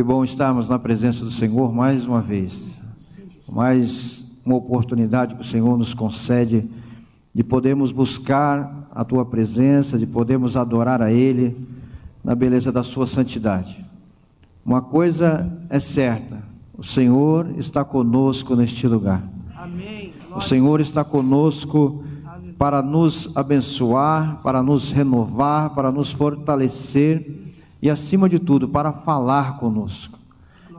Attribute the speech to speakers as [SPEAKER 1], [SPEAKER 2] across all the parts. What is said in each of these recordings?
[SPEAKER 1] Que bom estarmos na presença do Senhor mais uma vez. Mais uma oportunidade que o Senhor nos concede de podermos buscar a tua presença, de podermos adorar a Ele na beleza da sua santidade. Uma coisa é certa: o Senhor está conosco neste lugar. Amém. O Senhor está conosco para nos abençoar, para nos renovar, para nos fortalecer e, acima de tudo, para falar conosco.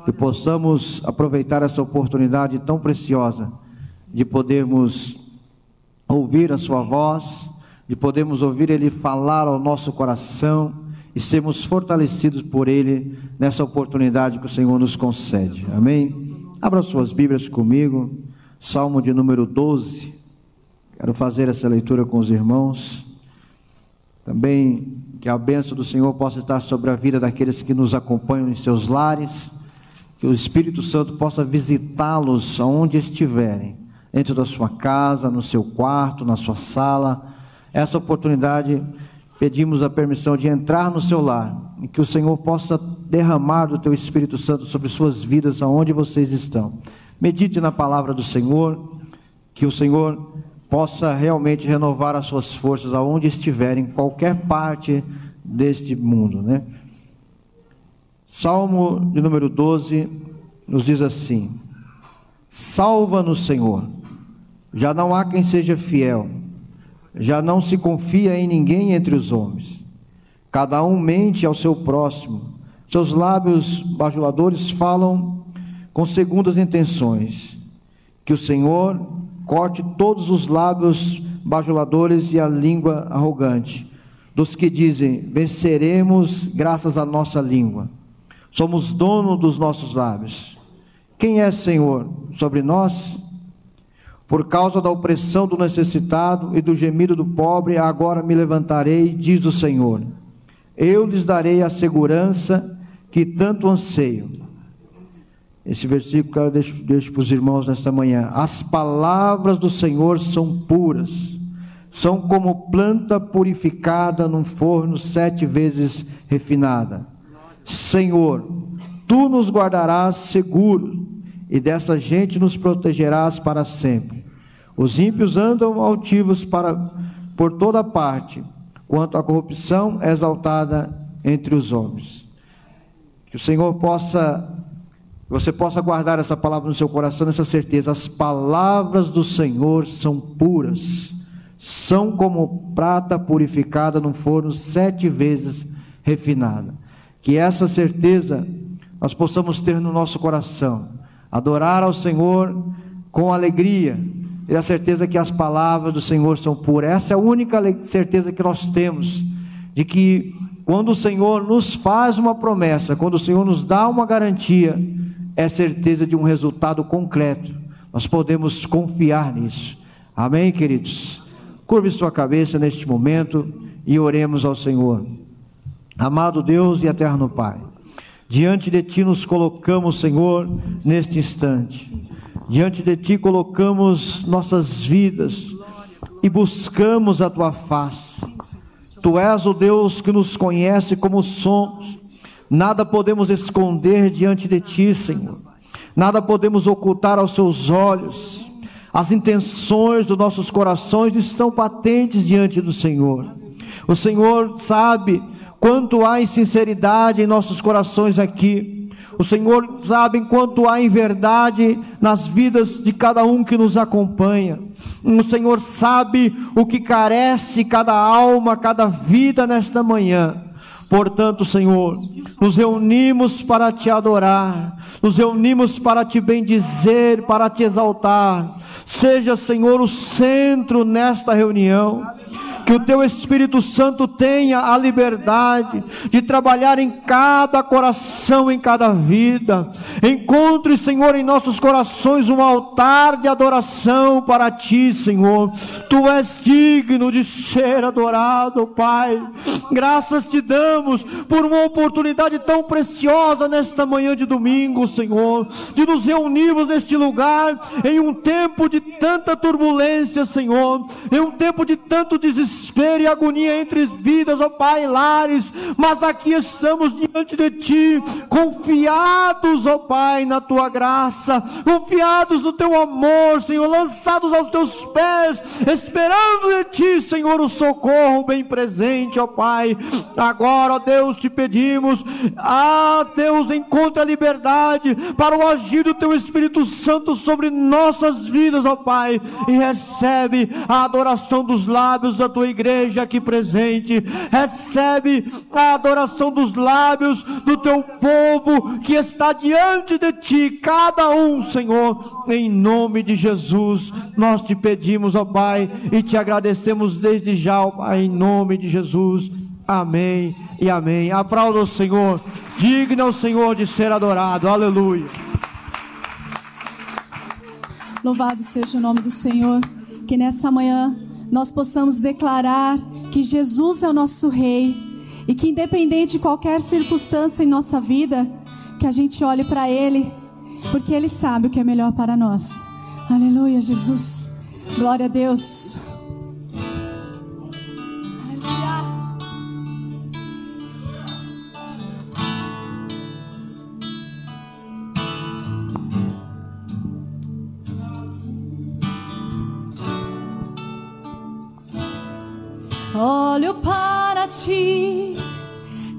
[SPEAKER 1] Que possamos aproveitar essa oportunidade tão preciosa de podermos ouvir a Sua voz, de podermos ouvir Ele falar ao nosso coração e sermos fortalecidos por Ele nessa oportunidade que o Senhor nos concede. Amém? Abra suas Bíblias comigo, Salmo de número 12. Quero fazer essa leitura com os irmãos. Também que a bênção do Senhor possa estar sobre a vida daqueles que nos acompanham em seus lares, que o Espírito Santo possa visitá-los aonde estiverem, dentro da sua casa, no seu quarto, na sua sala. Essa oportunidade pedimos a permissão de entrar no seu lar e que o Senhor possa derramar do teu Espírito Santo sobre suas vidas aonde vocês estão. Medite na palavra do Senhor, que o Senhor possa realmente renovar as suas forças aonde estiver, em qualquer parte deste mundo, né? Salmo de número 12 nos diz assim: Salva-nos, Senhor. Já não há quem seja fiel. Já não se confia em ninguém entre os homens. Cada um mente ao seu próximo. Seus lábios bajuladores falam com segundas intenções. Que o Senhor corte todos os lábios bajuladores e a língua arrogante, dos que dizem: venceremos graças à nossa língua. Somos dono dos nossos lábios. Quem é Senhor sobre nós? Por causa da opressão do necessitado e do gemido do pobre, agora me levantarei, diz o Senhor. Eu lhes darei a segurança que tanto anseio. Esse versículo que eu deixo, deixo para os irmãos nesta manhã. As palavras do Senhor são puras, são como planta purificada num forno sete vezes refinada. Senhor, tu nos guardarás seguros e dessa gente nos protegerás para sempre. Os ímpios andam altivos para, por toda parte, quanto à corrupção exaltada entre os homens. Que o Senhor possa você possa guardar essa palavra no seu coração, essa certeza. As palavras do Senhor são puras, são como prata purificada num forno sete vezes refinada. Que essa certeza nós possamos ter no nosso coração, adorar ao Senhor com alegria, e a certeza que as palavras do Senhor são puras. Essa é a única certeza que nós temos de que quando o Senhor nos faz uma promessa, quando o Senhor nos dá uma garantia, é certeza de um resultado concreto. Nós podemos confiar nisso. Amém, queridos? Curve sua cabeça neste momento e oremos ao Senhor. Amado Deus e eterno Pai, diante de Ti nos colocamos, Senhor, neste instante. Diante de Ti colocamos nossas vidas e buscamos a Tua face. Tu és o Deus que nos conhece como somos Nada podemos esconder diante de Ti, Senhor. Nada podemos ocultar aos Seus olhos. As intenções dos nossos corações estão patentes diante do Senhor. O Senhor sabe quanto há insinceridade em nossos corações aqui. O Senhor sabe quanto há em verdade nas vidas de cada um que nos acompanha. O Senhor sabe o que carece cada alma, cada vida nesta manhã. Portanto, Senhor, nos reunimos para te adorar, nos reunimos para te bendizer, para te exaltar. Seja, Senhor, o centro nesta reunião que o teu Espírito Santo tenha a liberdade de trabalhar em cada coração, em cada vida. Encontre, Senhor, em nossos corações um altar de adoração para ti, Senhor. Tu és digno de ser adorado, Pai. Graças te damos por uma oportunidade tão preciosa nesta manhã de domingo, Senhor, de nos reunirmos neste lugar em um tempo de tanta turbulência, Senhor, em um tempo de tanto desespero desespero e agonia entre vidas, ó Pai, lares, mas aqui estamos diante de Ti, confiados, ó Pai, na Tua graça, confiados no Teu amor, Senhor, lançados aos Teus pés, esperando de Ti, Senhor, o socorro bem presente, ó Pai. Agora, ó Deus, te pedimos, ah, Deus, encontre a liberdade para o agir do Teu Espírito Santo sobre nossas vidas, ó Pai, e recebe a adoração dos lábios da Tua igreja aqui presente, recebe a adoração dos lábios do Teu povo que está diante de Ti, cada um, Senhor, em nome de Jesus, nós te pedimos, ó Pai, e te agradecemos desde já, ó Pai, em nome de Jesus. Amém e amém. Aplauda o Senhor. Digno é o Senhor de ser adorado. Aleluia.
[SPEAKER 2] Louvado seja o nome do Senhor. Que nessa manhã nós possamos declarar que Jesus é o nosso Rei e que, independente de qualquer circunstância em nossa vida, que a gente olhe para Ele, porque Ele sabe o que é melhor para nós. Aleluia, Jesus. Glória a Deus. Ti,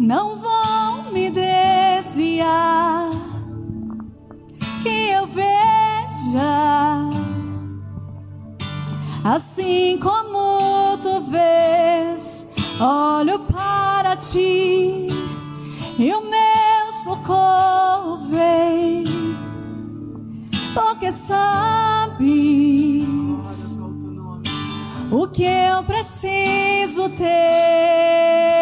[SPEAKER 2] não vou me desviar. Que eu veja, assim como tu vês. Olho para ti e o meu socorro vem, porque sabes que eu preciso ter.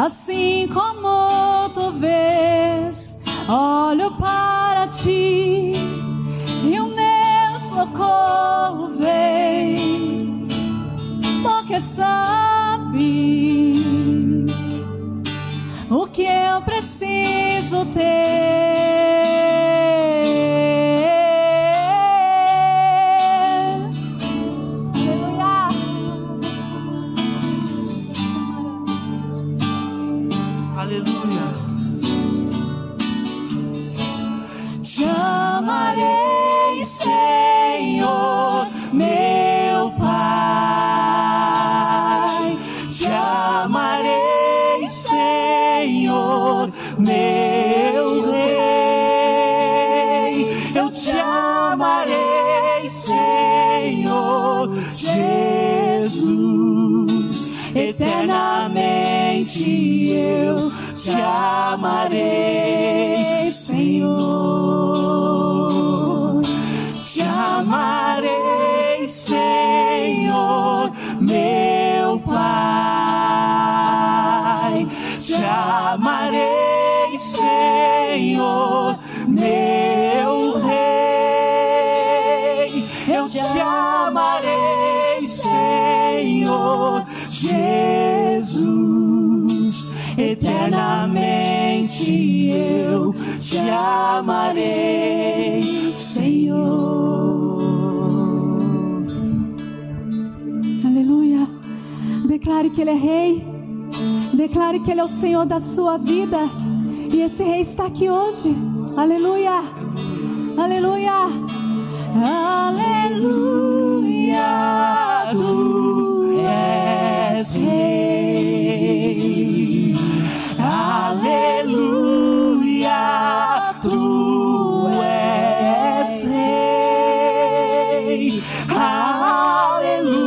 [SPEAKER 2] Assim como tu vês. Olho para ti e o meu socorro vem, porque sabes o que eu preciso ter. Eternamente eu te amarei, Senhor. Aleluia. Declare que Ele é Rei. Declare que Ele é o Senhor da sua vida. E esse Rei está aqui hoje. Aleluia. Aleluia. Aleluia. Tu és Rei. Aleluia. Tu és Rei. Aleluia.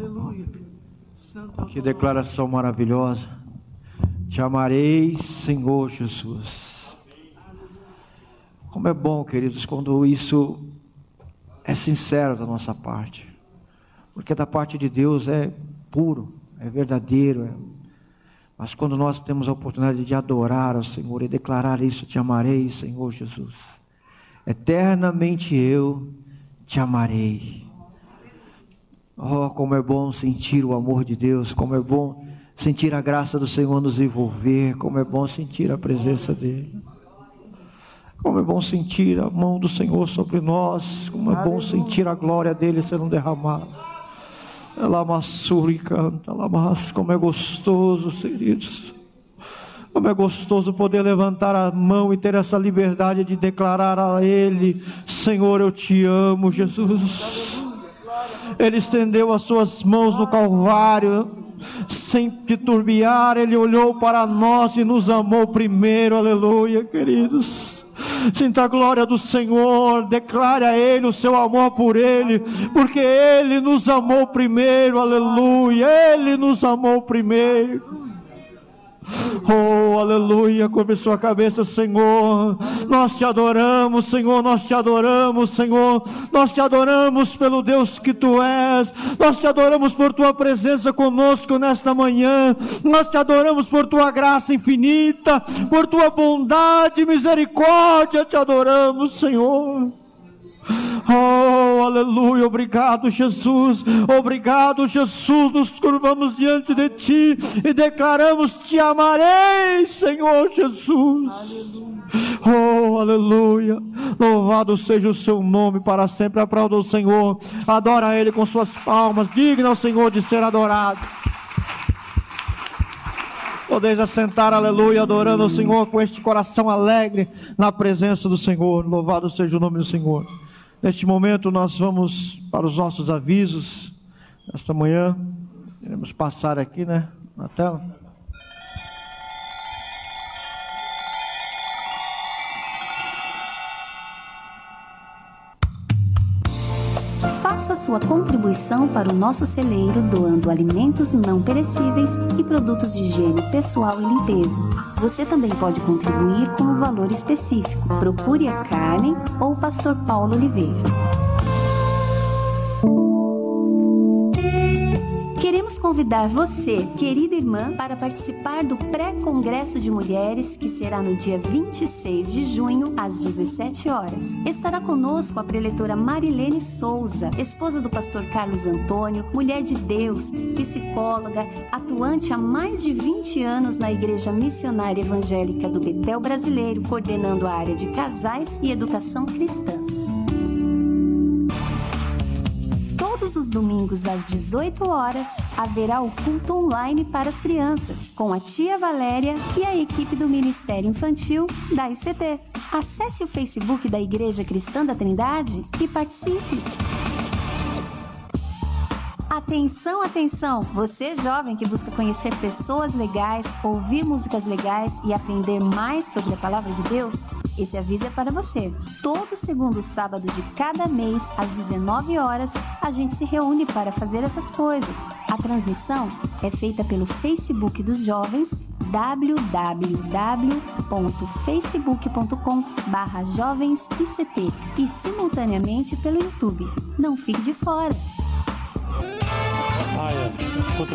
[SPEAKER 2] Aleluia.
[SPEAKER 3] Santo
[SPEAKER 1] Que declaração maravilhosa. Te amarei, Senhor Jesus. Como é bom, queridos, quando isso é sincero da nossa parte. Porque da parte de Deus é puro, é verdadeiro. é- Mas quando nós temos a oportunidade de adorar ao Senhor e declarar isso, te amarei, Senhor Jesus. Eternamente eu te amarei. Oh, como é bom sentir o amor de Deus, como é bom sentir a graça do Senhor nos envolver, como é bom sentir a presença dEle. Como é bom sentir a mão do Senhor sobre nós, como é bom sentir a glória dele sendo derramada. E canta, ela mas como é gostoso, queridos. Como é gostoso poder levantar a mão e ter essa liberdade de declarar a Ele: Senhor, eu te amo, Jesus. Ele estendeu as suas mãos no Calvário, sem titubear, Ele olhou para nós e nos amou primeiro, aleluia, queridos. Sinta a glória do Senhor, declare a Ele o seu amor por Ele, porque Ele nos amou primeiro, aleluia, Ele nos amou primeiro. Oh, aleluia, curve sua cabeça, Senhor. Nós te adoramos, Senhor. Nós te adoramos, Senhor. Nós te adoramos pelo Deus que tu és. Nós te adoramos por tua presença conosco nesta manhã. Nós te adoramos por tua graça infinita, por tua bondade misericórdia. Te adoramos, Senhor. Oh, aleluia, obrigado, Jesus. Obrigado, Jesus. Nos curvamos diante de ti e declaramos: Te amarei, Senhor Jesus. Oh, aleluia. Louvado seja o seu nome para sempre. Aplauda o Senhor. Adora Ele com suas palmas. Digna ao Senhor de ser adorado. Podeis assentar, aleluia, adorando o Senhor com este coração alegre na presença do Senhor. Louvado seja o nome do Senhor. Neste momento nós vamos para os nossos avisos. Esta manhã, iremos passar aqui, né, na tela.
[SPEAKER 4] Faça sua contribuição para o nosso celeiro doando alimentos não perecíveis e produtos de higiene pessoal e limpeza. Você também pode contribuir com um valor específico. Procure a Carmen ou o pastor Paulo Oliveira. Queremos convidar você, querida irmã, para participar do pré-congresso de mulheres que será no dia 26 de junho, às 17 horas. Estará conosco a preletora Marilene Souza, esposa do pastor Carlos Antônio, mulher de Deus, psicóloga, atuante há mais de 20 anos na Igreja Missionária Evangélica do Betel Brasileiro, coordenando a área de casais e educação cristã. Todos os domingos às 18 horas haverá o culto online para as crianças, com a tia Valéria e a equipe do Ministério Infantil da ICT. Acesse o Facebook da Igreja Cristã da Trindade e participe. Atenção, atenção! Você jovem que busca conhecer pessoas legais, ouvir músicas legais e aprender mais sobre a palavra de Deus, esse aviso é para você. Todo segundo sábado de cada mês, às 19 horas, a gente se reúne para fazer essas coisas. A transmissão é feita pelo Facebook dos jovens www.facebook.com barra e simultaneamente pelo YouTube. Não fique de fora! Bye.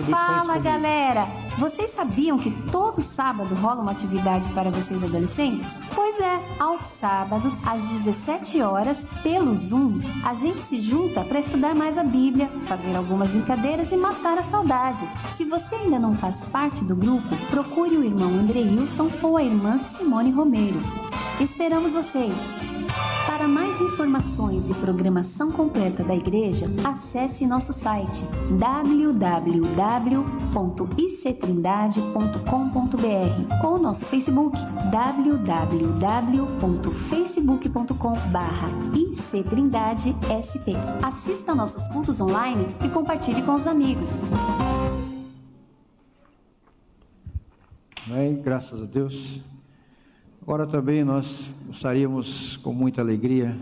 [SPEAKER 4] Fala galera! Vocês sabiam que todo sábado rola uma atividade para vocês adolescentes? Pois é, aos sábados, às 17 horas, pelo Zoom, a gente se junta para estudar mais a Bíblia, fazer algumas brincadeiras e matar a saudade. Se você ainda não faz parte do grupo, procure o irmão Andreilson ou a irmã Simone Romero. Esperamos vocês! Para mais informações e programação completa da igreja, acesse nosso site www.ictrindade.com.br ou nosso Facebook www.facebook.com/ictrindadesp. Assista nossos cultos online e compartilhe com os amigos.
[SPEAKER 1] Amém. Graças a Deus. Agora também nós gostaríamos, com muita alegria,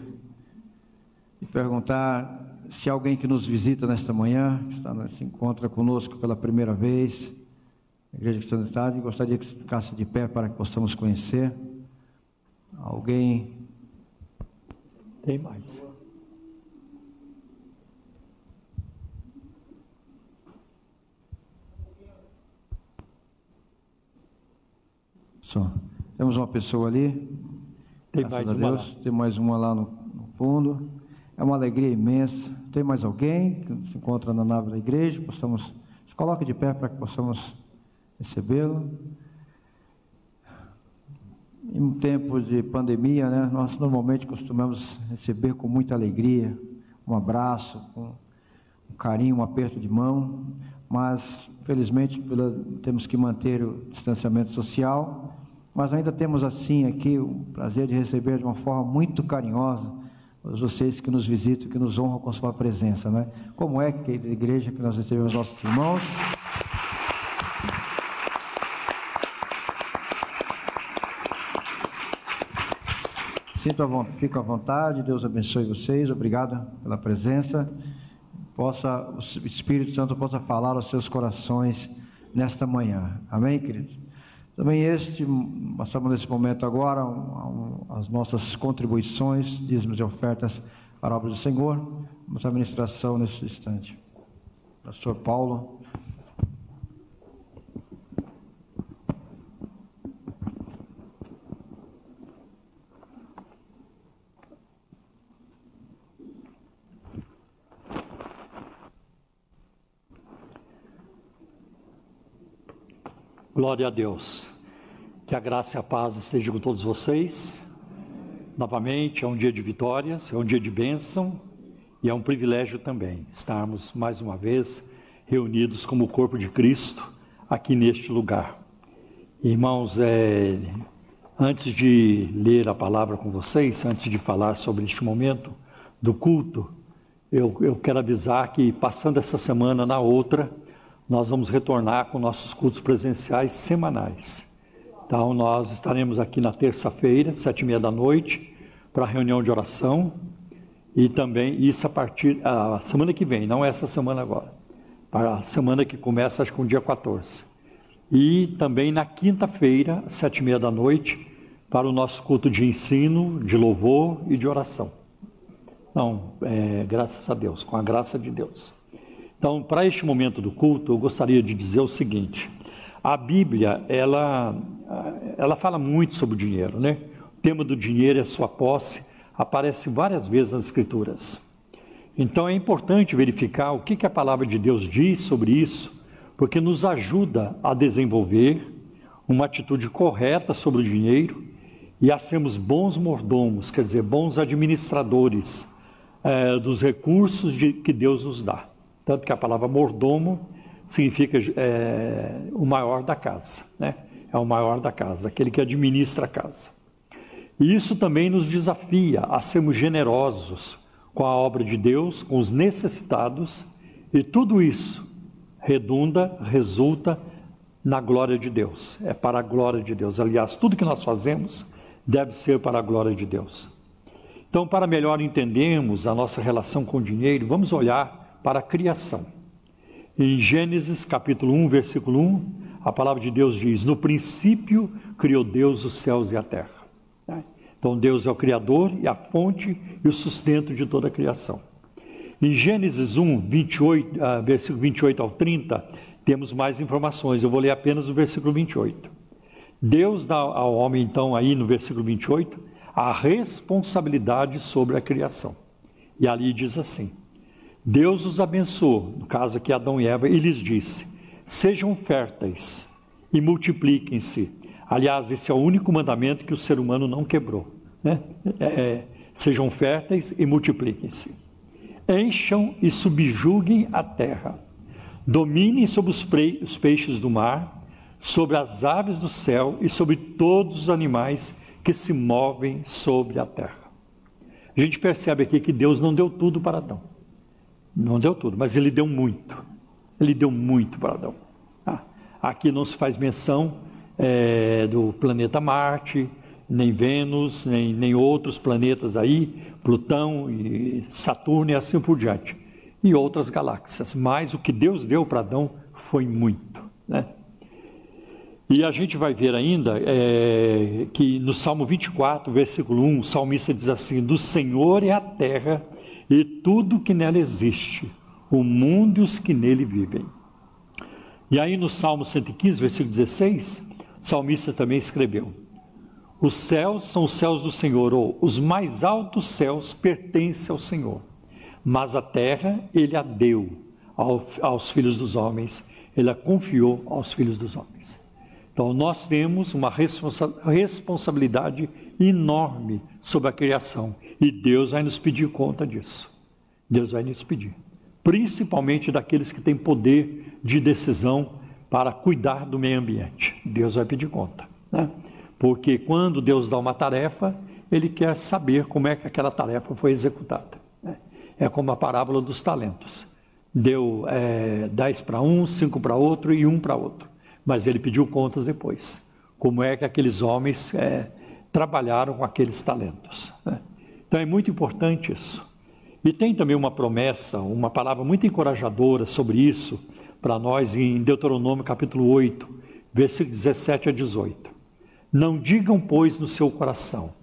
[SPEAKER 1] de perguntar se alguém que nos visita nesta manhã, que está, se encontra conosco pela primeira vez, na Igreja Cristã Cidade, gostaria que ficasse de pé para que possamos conhecer. Alguém.
[SPEAKER 5] Tem mais.
[SPEAKER 1] Só. Temos uma pessoa ali.
[SPEAKER 5] Tem
[SPEAKER 1] Graças
[SPEAKER 5] mais
[SPEAKER 1] a
[SPEAKER 5] uma
[SPEAKER 1] Deus.
[SPEAKER 5] lá.
[SPEAKER 1] Tem mais uma lá no, no fundo. É uma alegria imensa. Tem mais alguém que se encontra na nave da igreja? Possamos. Se coloque de pé para que possamos recebê-lo. Em um tempo de pandemia, né, nós normalmente costumamos receber com muita alegria, um abraço, um carinho, um aperto de mão, mas felizmente pela, temos que manter o distanciamento social, mas ainda temos assim aqui o prazer de receber de uma forma muito carinhosa vocês que nos visitam, que nos honram com sua presença, né? Como é que a igreja que nós recebemos nossos irmãos? Sinto a von- fico à vontade, Deus abençoe vocês, obrigado pela presença. Possa o Espírito Santo possa falar aos seus corações nesta manhã. Amém, queridos? Também este, passamos nesse momento agora um- um- as nossas contribuições, dízimos e ofertas para a obra do Senhor. Vamos à ministração nesse instante. Pastor Paulo.
[SPEAKER 5] Glória a Deus. Que a graça e a paz estejam com todos vocês. Novamente, é um dia de vitórias, é um dia de bênção e é um privilégio também estarmos mais uma vez reunidos como corpo de Cristo aqui neste lugar. Irmãos, é, antes de ler a palavra com vocês, antes de falar sobre este momento do culto, eu, eu quero avisar que passando essa semana na outra, nós vamos retornar com nossos cultos presenciais semanais. Então, nós estaremos aqui na terça-feira, sete e meia da noite, para a reunião de oração. E também isso a partir a semana que vem, não essa semana agora. Para a semana que começa, acho que um dia 14. E também na quinta-feira, sete e meia da noite, para o nosso culto de ensino, de louvor e de oração. Então, é, graças a Deus, com a graça de Deus. Então, para este momento do culto, eu gostaria de dizer o seguinte: a Bíblia, ela, ela fala muito sobre o dinheiro, né? O tema do dinheiro é sua posse, aparece várias vezes nas Escrituras. Então, é importante verificar o que, que a palavra de Deus diz sobre isso, porque nos ajuda a desenvolver uma atitude correta sobre o dinheiro e a sermos bons mordomos, quer dizer, bons administradores eh, dos recursos de, que Deus nos dá. Tanto que a palavra mordomo significa é, o maior da casa, né? É o maior da casa, aquele que administra a casa. E isso também nos desafia a sermos generosos com a obra de Deus, com os necessitados, e tudo isso redunda, resulta na glória de Deus. É para a glória de Deus. Aliás, tudo que nós fazemos deve ser para a glória de Deus. Então, para melhor entendermos a nossa relação com o dinheiro, vamos olhar para a criação. Em Gênesis capítulo 1, versículo 1, a palavra de Deus diz: No princípio criou Deus os céus e a terra. Então, Deus é o Criador e a fonte e o sustento de toda a criação. Em Gênesis 1, 28, uh, versículo 28 ao 30, temos mais informações. Eu vou ler apenas o versículo 28. Deus dá ao homem, então, aí no versículo 28, a responsabilidade sobre a criação. E ali diz assim: Deus os abençoou, no caso aqui Adão e Eva, e lhes disse: Sejam férteis e multipliquem-se. Aliás, esse é o único mandamento que o ser humano não quebrou. Né? É, é sejam férteis e multipliquem-se. Encham e subjuguem a terra. Dominem sobre os, os peixes do mar, sobre as aves do céu e sobre todos os animais que se movem sobre a terra. A gente percebe aqui que Deus não deu tudo para Adão. Não deu tudo, mas ele deu muito. Ele deu muito para Adão. Ah, aqui não se faz menção é, do planeta Marte, nem Vênus, nem, nem outros planetas aí, Plutão e Saturno e assim por diante. E outras galáxias. Mas o que Deus deu para Adão foi muito. Né? E a gente vai ver ainda é, que no Salmo 24, versículo 1, o salmista diz assim: Do Senhor é a terra e tudo que nela existe, o mundo e os que nele vivem. E aí no Salmo 115, versículo 16, o salmista também escreveu: Os céus são os céus do Senhor, ou os mais altos céus pertencem ao Senhor, mas a terra ele a deu ao, aos filhos dos homens, ele a confiou aos filhos dos homens. Então, nós temos uma responsa responsabilidade enorme sobre a criação e Deus vai nos pedir conta disso. Deus vai nos pedir, principalmente daqueles que têm poder de decisão para cuidar do meio ambiente. Deus vai pedir conta, né? Porque quando Deus dá uma tarefa, Ele quer saber como é que aquela tarefa foi executada. Né? É como a parábola dos talentos. Deu é, dez para um, cinco para outro e um para outro mas ele pediu contas depois. Como é que aqueles homens é, trabalharam com aqueles talentos. Né? Então é muito importante isso. E tem também uma promessa, uma palavra muito encorajadora sobre isso para nós em Deuteronômio capítulo 8, versículos 17 a 18. Não digam, pois, no seu coração,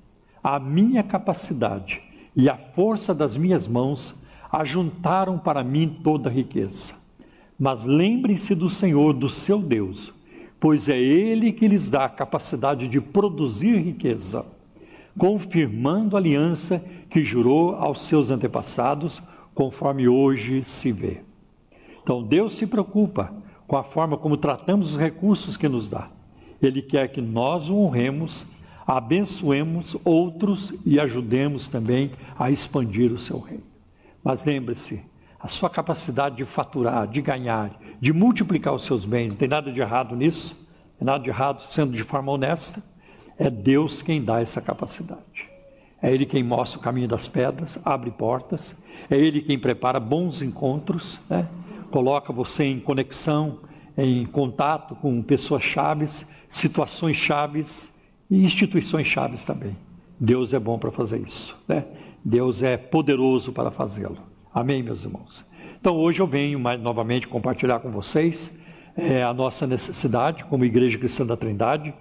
[SPEAKER 5] a minha capacidade e a força das minhas mãos ajuntaram para mim toda a riqueza. Mas lembrem-se do Senhor, do seu Deus, pois é Ele que lhes dá a capacidade de produzir riqueza, confirmando a aliança que jurou aos seus antepassados, conforme hoje se vê. Então Deus se preocupa com a forma como tratamos os recursos que nos dá. Ele quer que nós o honremos, abençoemos outros e ajudemos também a expandir o seu reino. Mas lembre-se, a sua capacidade de faturar, de ganhar, de multiplicar os seus bens, não tem nada de errado nisso, não tem nada de errado sendo de forma honesta. É Deus quem dá essa capacidade. É Ele quem mostra o caminho das pedras, abre portas, é Ele quem prepara bons encontros, né? coloca você em conexão, em contato com pessoas chaves, situações chaves e instituições chaves também. Deus é bom para fazer isso, né? Deus é poderoso para fazê-lo. Amém, meus irmãos? Então, hoje eu venho mais, novamente compartilhar com vocês é, a nossa necessidade como Igreja Cristã da Trindade.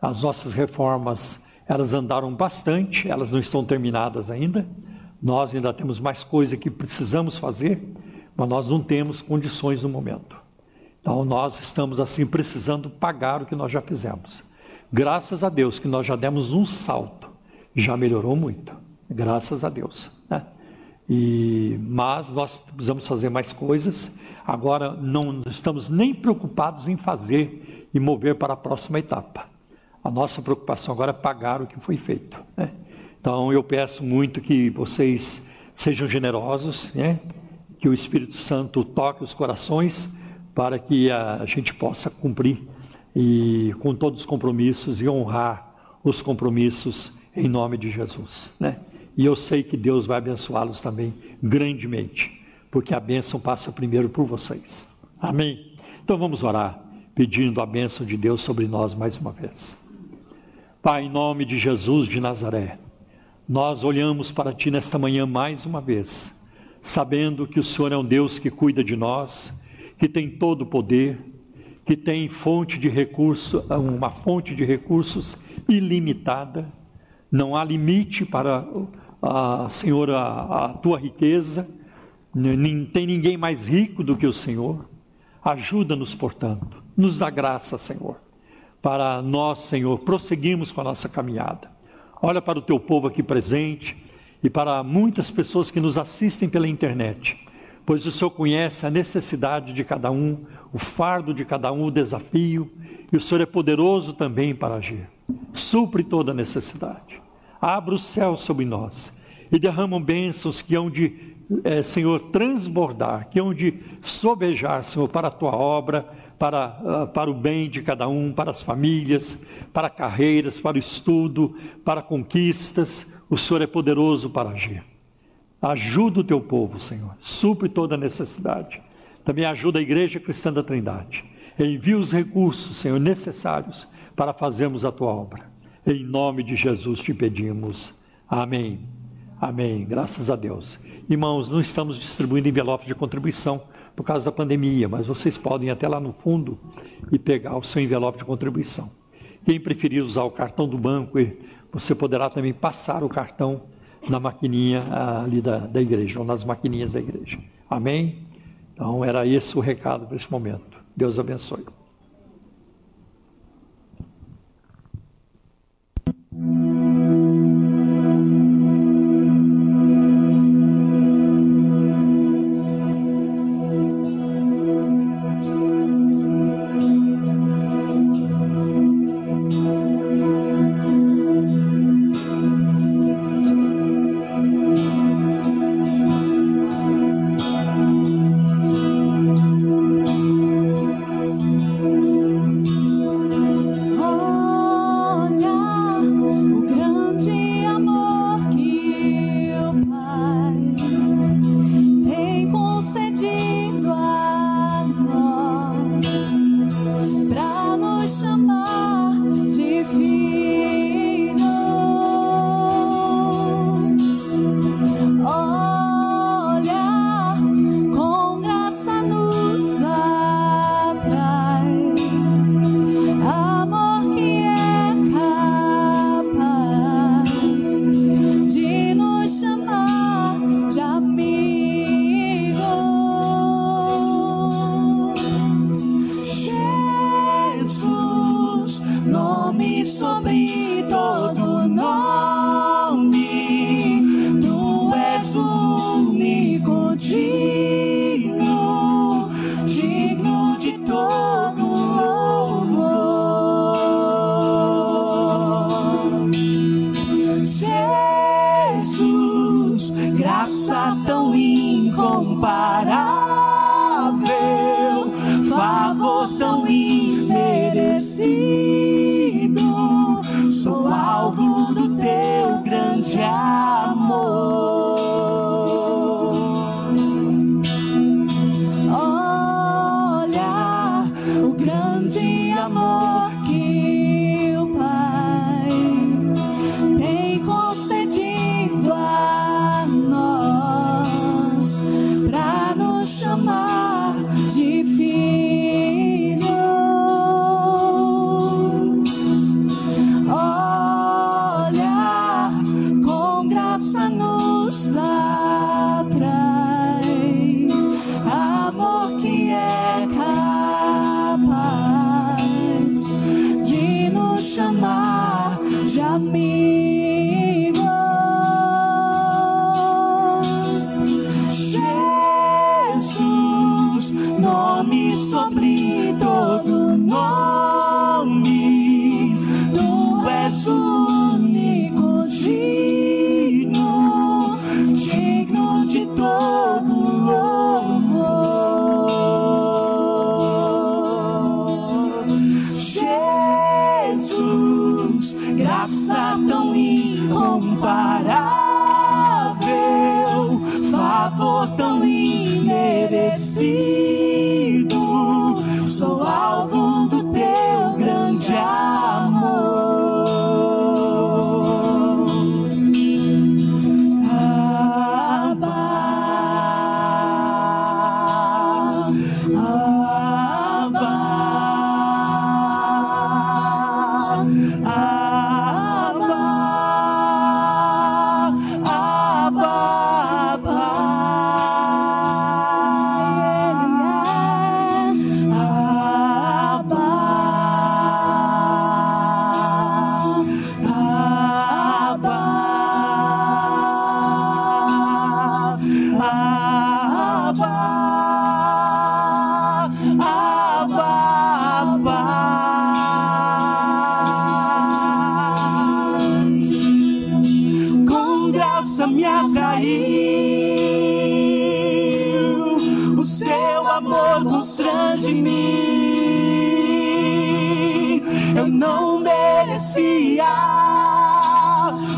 [SPEAKER 5] As nossas reformas, elas andaram bastante, elas não estão terminadas ainda. Nós ainda temos mais coisa que precisamos fazer, mas nós não temos condições no momento. Então, nós estamos assim precisando pagar o que nós já fizemos. Graças a Deus que nós já demos um salto, já melhorou muito. Graças a Deus. Né? E, mas nós precisamos fazer mais coisas. Agora não estamos nem preocupados em fazer e mover para a próxima etapa. A nossa preocupação agora é pagar o que foi feito. Né? Então eu peço muito que vocês sejam generosos, né? que o Espírito Santo toque os corações para que a gente possa cumprir e com todos os compromissos e honrar os compromissos em nome de Jesus, né? E eu sei que Deus vai abençoá-los também grandemente, porque a bênção passa primeiro por vocês. Amém. Então vamos orar, pedindo a bênção de Deus sobre nós mais uma vez. Pai, em nome de Jesus de Nazaré, nós olhamos para Ti nesta manhã mais uma vez, sabendo que o Senhor é um Deus que cuida de nós, que tem todo o poder, que tem fonte de recurso, uma fonte de recursos ilimitada. Não há limite para a Senhor a, a tua riqueza. Nem tem ninguém mais rico do que o Senhor. Ajuda-nos, portanto, nos dá graça, Senhor, para nós, Senhor, prosseguirmos com a nossa caminhada. Olha para o teu povo aqui presente e para muitas pessoas que nos assistem pela internet, pois o Senhor conhece a necessidade de cada um, o fardo de cada um, o desafio, e o Senhor é poderoso também para agir. Supre toda necessidade. Abra o céu sobre nós e derrama bênçãos que hão de, é, Senhor, transbordar, que hão de sobejar, Senhor, para a tua obra, para, uh, para o bem de cada um, para as famílias, para carreiras, para o estudo, para conquistas. O Senhor é poderoso para agir. Ajuda o teu povo, Senhor. Supre toda necessidade. Também ajuda a Igreja Cristã da Trindade. Envia os recursos, Senhor, necessários para fazermos a tua obra. Em nome de Jesus te pedimos. Amém. Amém. Graças a Deus. Irmãos, não estamos distribuindo envelopes de contribuição por causa da pandemia, mas vocês podem ir até lá no fundo e pegar o seu envelope de contribuição. Quem preferir usar o cartão do banco, você poderá também passar o cartão na maquininha ali da, da igreja, ou nas maquininhas da igreja. Amém? Então, era esse o recado para esse momento. Deus abençoe.
[SPEAKER 3] você.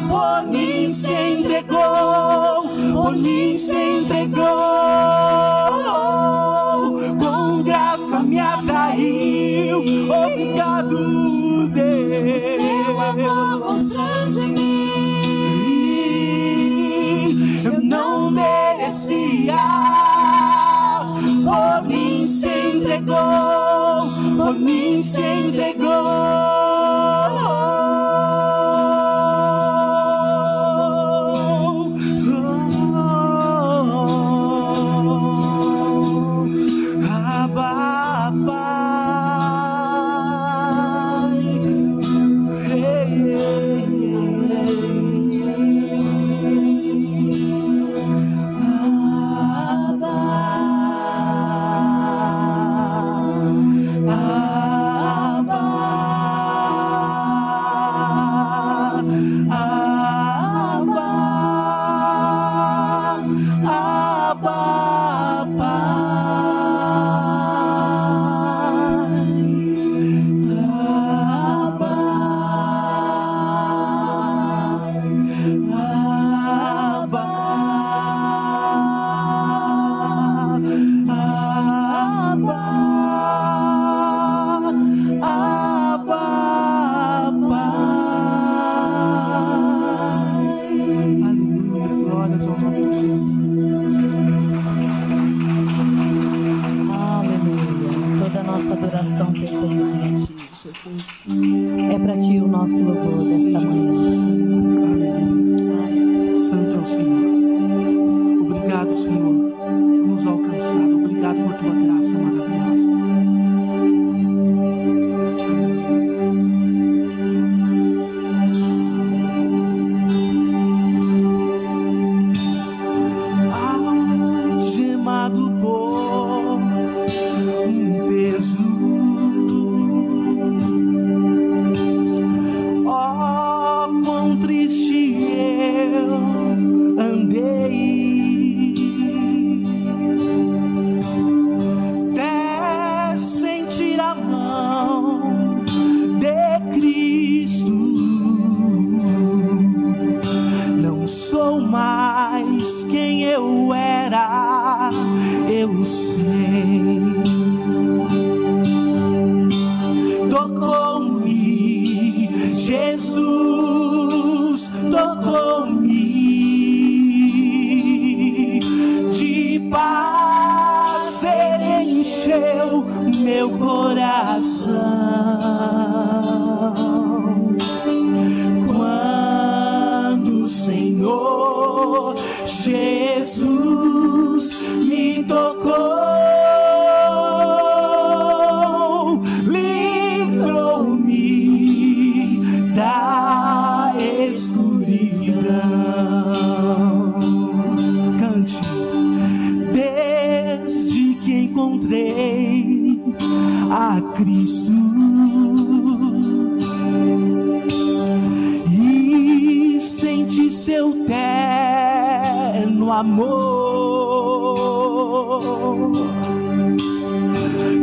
[SPEAKER 3] por mim se entregou, por mim se entregou, com graça me atraiu. Obrigado, Deus. Seu amor constrange-me. Eu não merecia, por mim se entregou, por mim se entregou.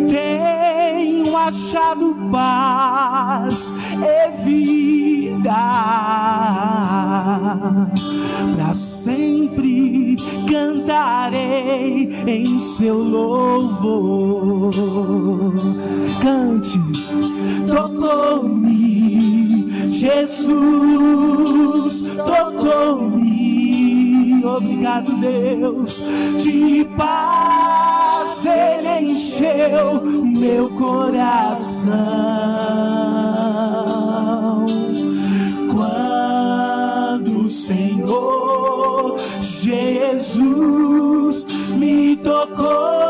[SPEAKER 3] Tenho achado paz e vida. Para sempre cantarei em seu louvor. Cante, tocou-me, Jesus, tocou-me obrigado, Deus, de paz ele encheu meu coração. Quando o Senhor Jesus me tocou.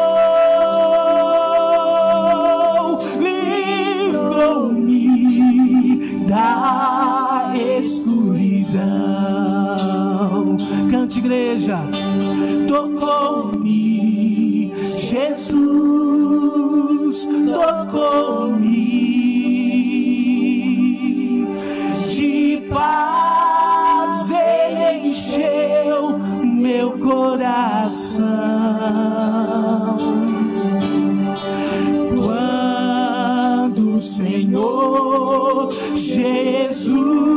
[SPEAKER 3] Jesus.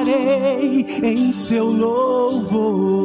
[SPEAKER 3] cantarei em seu louvor.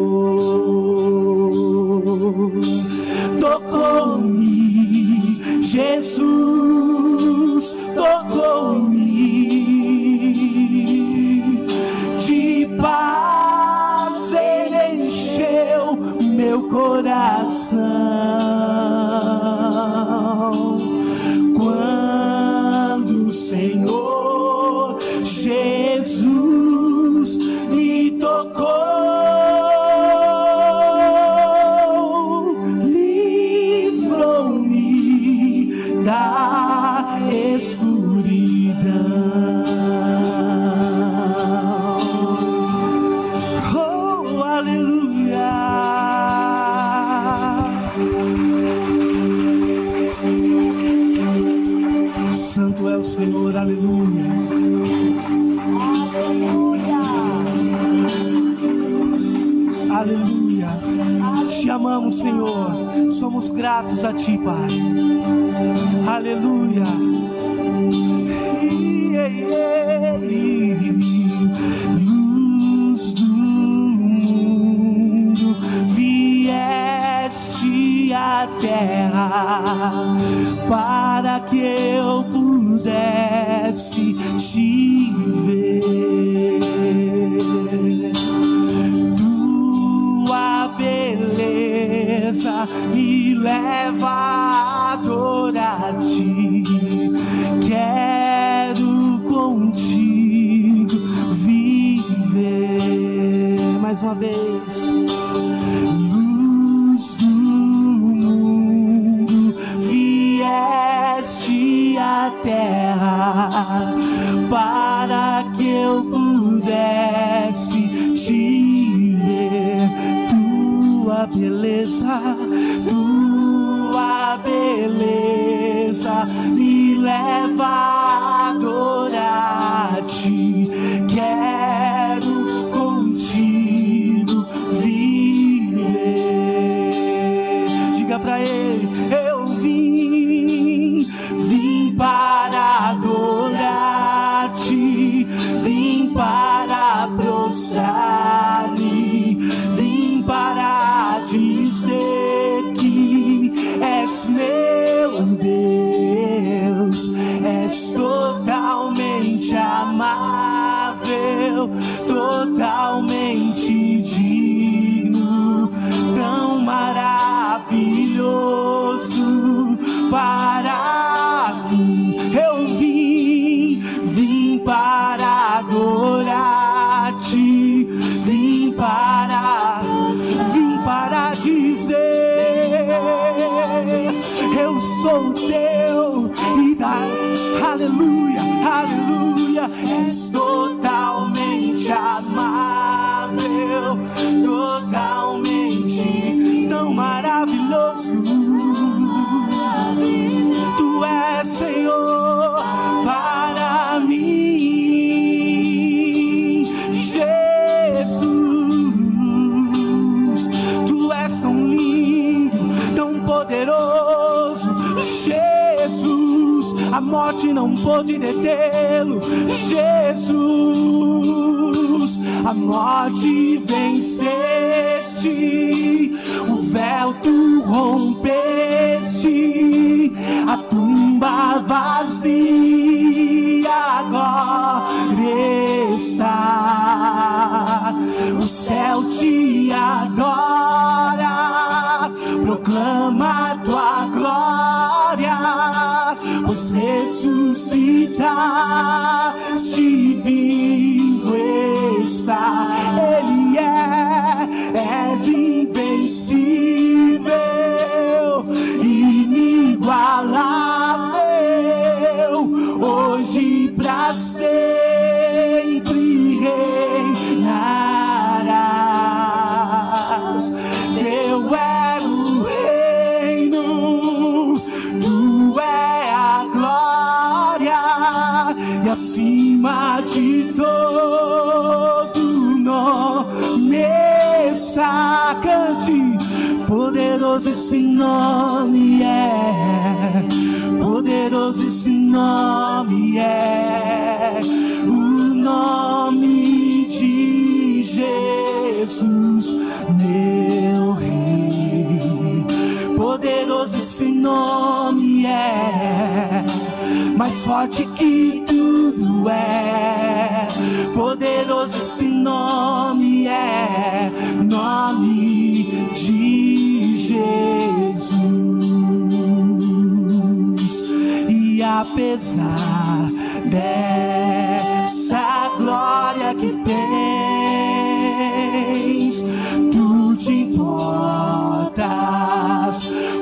[SPEAKER 3] satisfaz. Esse nome é, mais forte que tudo é. Poderoso esse nome é, nome de Jesus. E apesar dessa glória que tens, tu te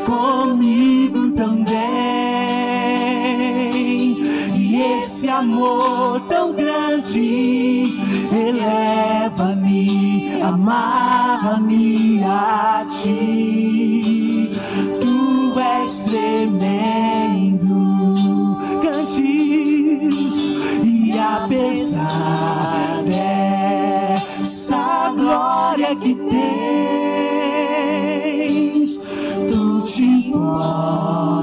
[SPEAKER 3] comigo também. E esse amor tão grande eleva-me, amarra-me a ti. Tu és tremendo, cantes, e apesar dessa glória que tens,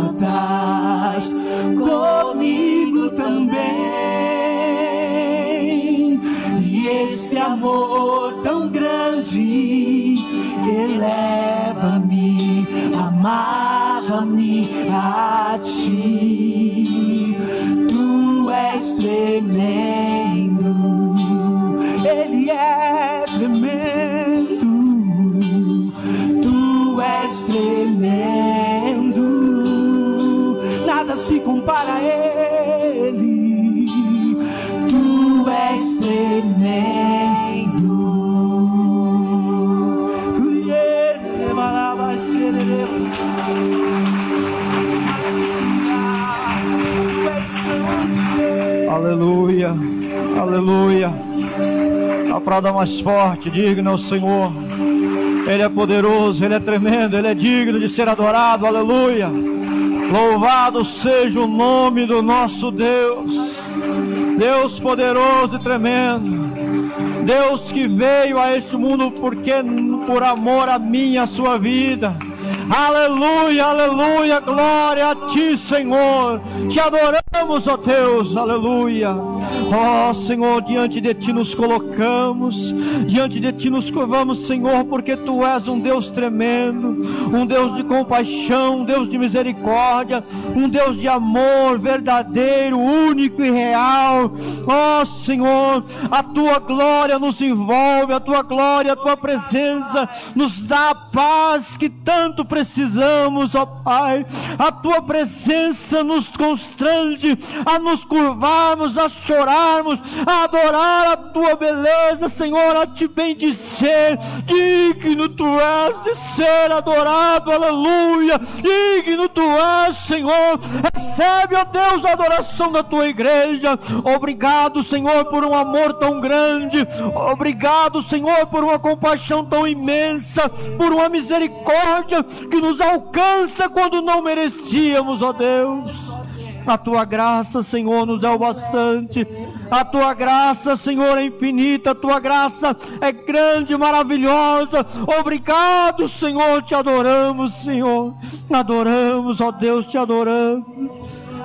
[SPEAKER 3] importas comigo também. E esse amor tão grande eleva-me, amarra-me a ti. Tu és tremendo, Ele é tremendo. Tu és tremendo, se compara a Ele. Tu és tremendo.
[SPEAKER 1] Aleluia, aleluia. A prada mais forte, digna ao Senhor. Ele é poderoso, Ele é tremendo, Ele é digno de ser adorado, aleluia. Louvado seja o nome do nosso Deus, Deus poderoso e tremendo, Deus que veio a este mundo porque por amor a mim e a sua vida. Aleluia, aleluia, glória a ti, Senhor. Te adoramos, ó Deus, aleluia. Ó Senhor, diante de ti nos colocamos, diante de ti nos curvamos, Senhor, porque tu és um Deus tremendo, um Deus de compaixão, um Deus de misericórdia, um Deus de amor verdadeiro, único e real. Ó Senhor, a tua glória nos envolve, a tua glória, a tua presença nos dá a paz que tanto precisamos, ó Pai. A tua presença nos constrange a nos curvarmos, a chorarmos, a adorar a tua beleza, Senhor, a te bendizer. Digno tu és de ser adorado, aleluia. Digno tu és, Senhor. Recebe, ó Deus, a adoração da tua igreja. Obrigado, Senhor, por um amor tão grande. Obrigado, Senhor, por uma compaixão tão imensa, por uma misericórdia que nos alcança quando não merecíamos, ó Deus. A tua graça, Senhor, nos é o bastante. A tua graça, Senhor, é infinita. A tua graça é grande, maravilhosa. Obrigado, Senhor. Te adoramos, Senhor. Adoramos, ó Deus, te adoramos.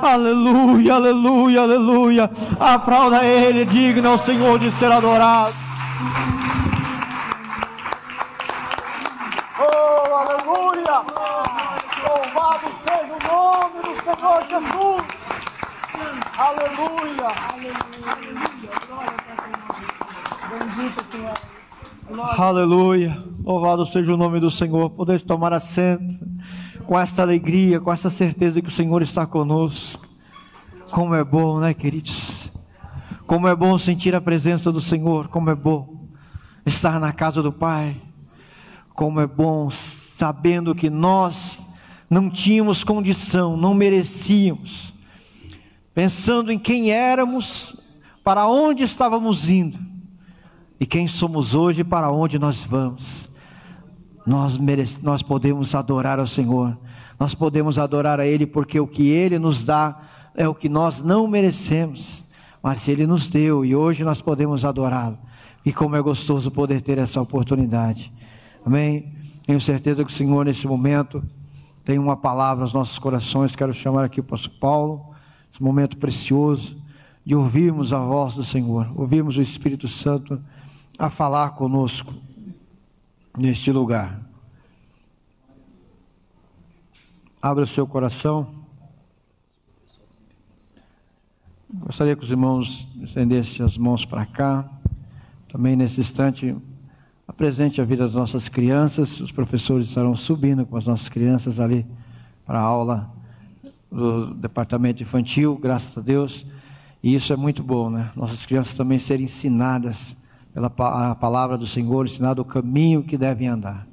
[SPEAKER 1] Aleluia, aleluia, aleluia. Aplauda Ele, digno ao Senhor de ser adorado.
[SPEAKER 3] Oh, aleluia! Louvado seja o nome do Senhor Jesus! Aleluia!
[SPEAKER 1] Aleluia. Louvado seja o nome do Senhor. Poder tomar assento com esta alegria, com essa certeza que o Senhor está conosco. Como é bom, né, queridos? Como é bom sentir a presença do Senhor. Como é bom estar na casa do Pai. Como é bom sabendo que nós não tínhamos condição, não merecíamos. Pensando em quem éramos, para onde estávamos indo e quem somos hoje e para onde nós vamos. Nós, merece, nós podemos adorar ao Senhor, nós podemos adorar a Ele porque o que Ele nos dá é o que nós não merecemos, mas Ele nos deu e hoje nós podemos adorá-lo. E como é gostoso poder ter essa oportunidade. Amém? Tenho certeza que o Senhor, nesse momento, tem uma palavra aos nossos corações. Quero chamar aqui o apóstolo Paulo, esse momento precioso de ouvirmos a voz do Senhor, ouvirmos o Espírito Santo a falar conosco neste lugar. Abra o seu coração. Gostaria que os irmãos estendessem as mãos para cá. Também nesse instante, apresente a vida das nossas crianças. Os professores estarão subindo com as nossas crianças ali para a aula do departamento infantil, graças a Deus. E isso é muito bom, né? Nossas crianças também serem ensinadas pela a palavra do Senhor, ensinado o caminho que devem andar.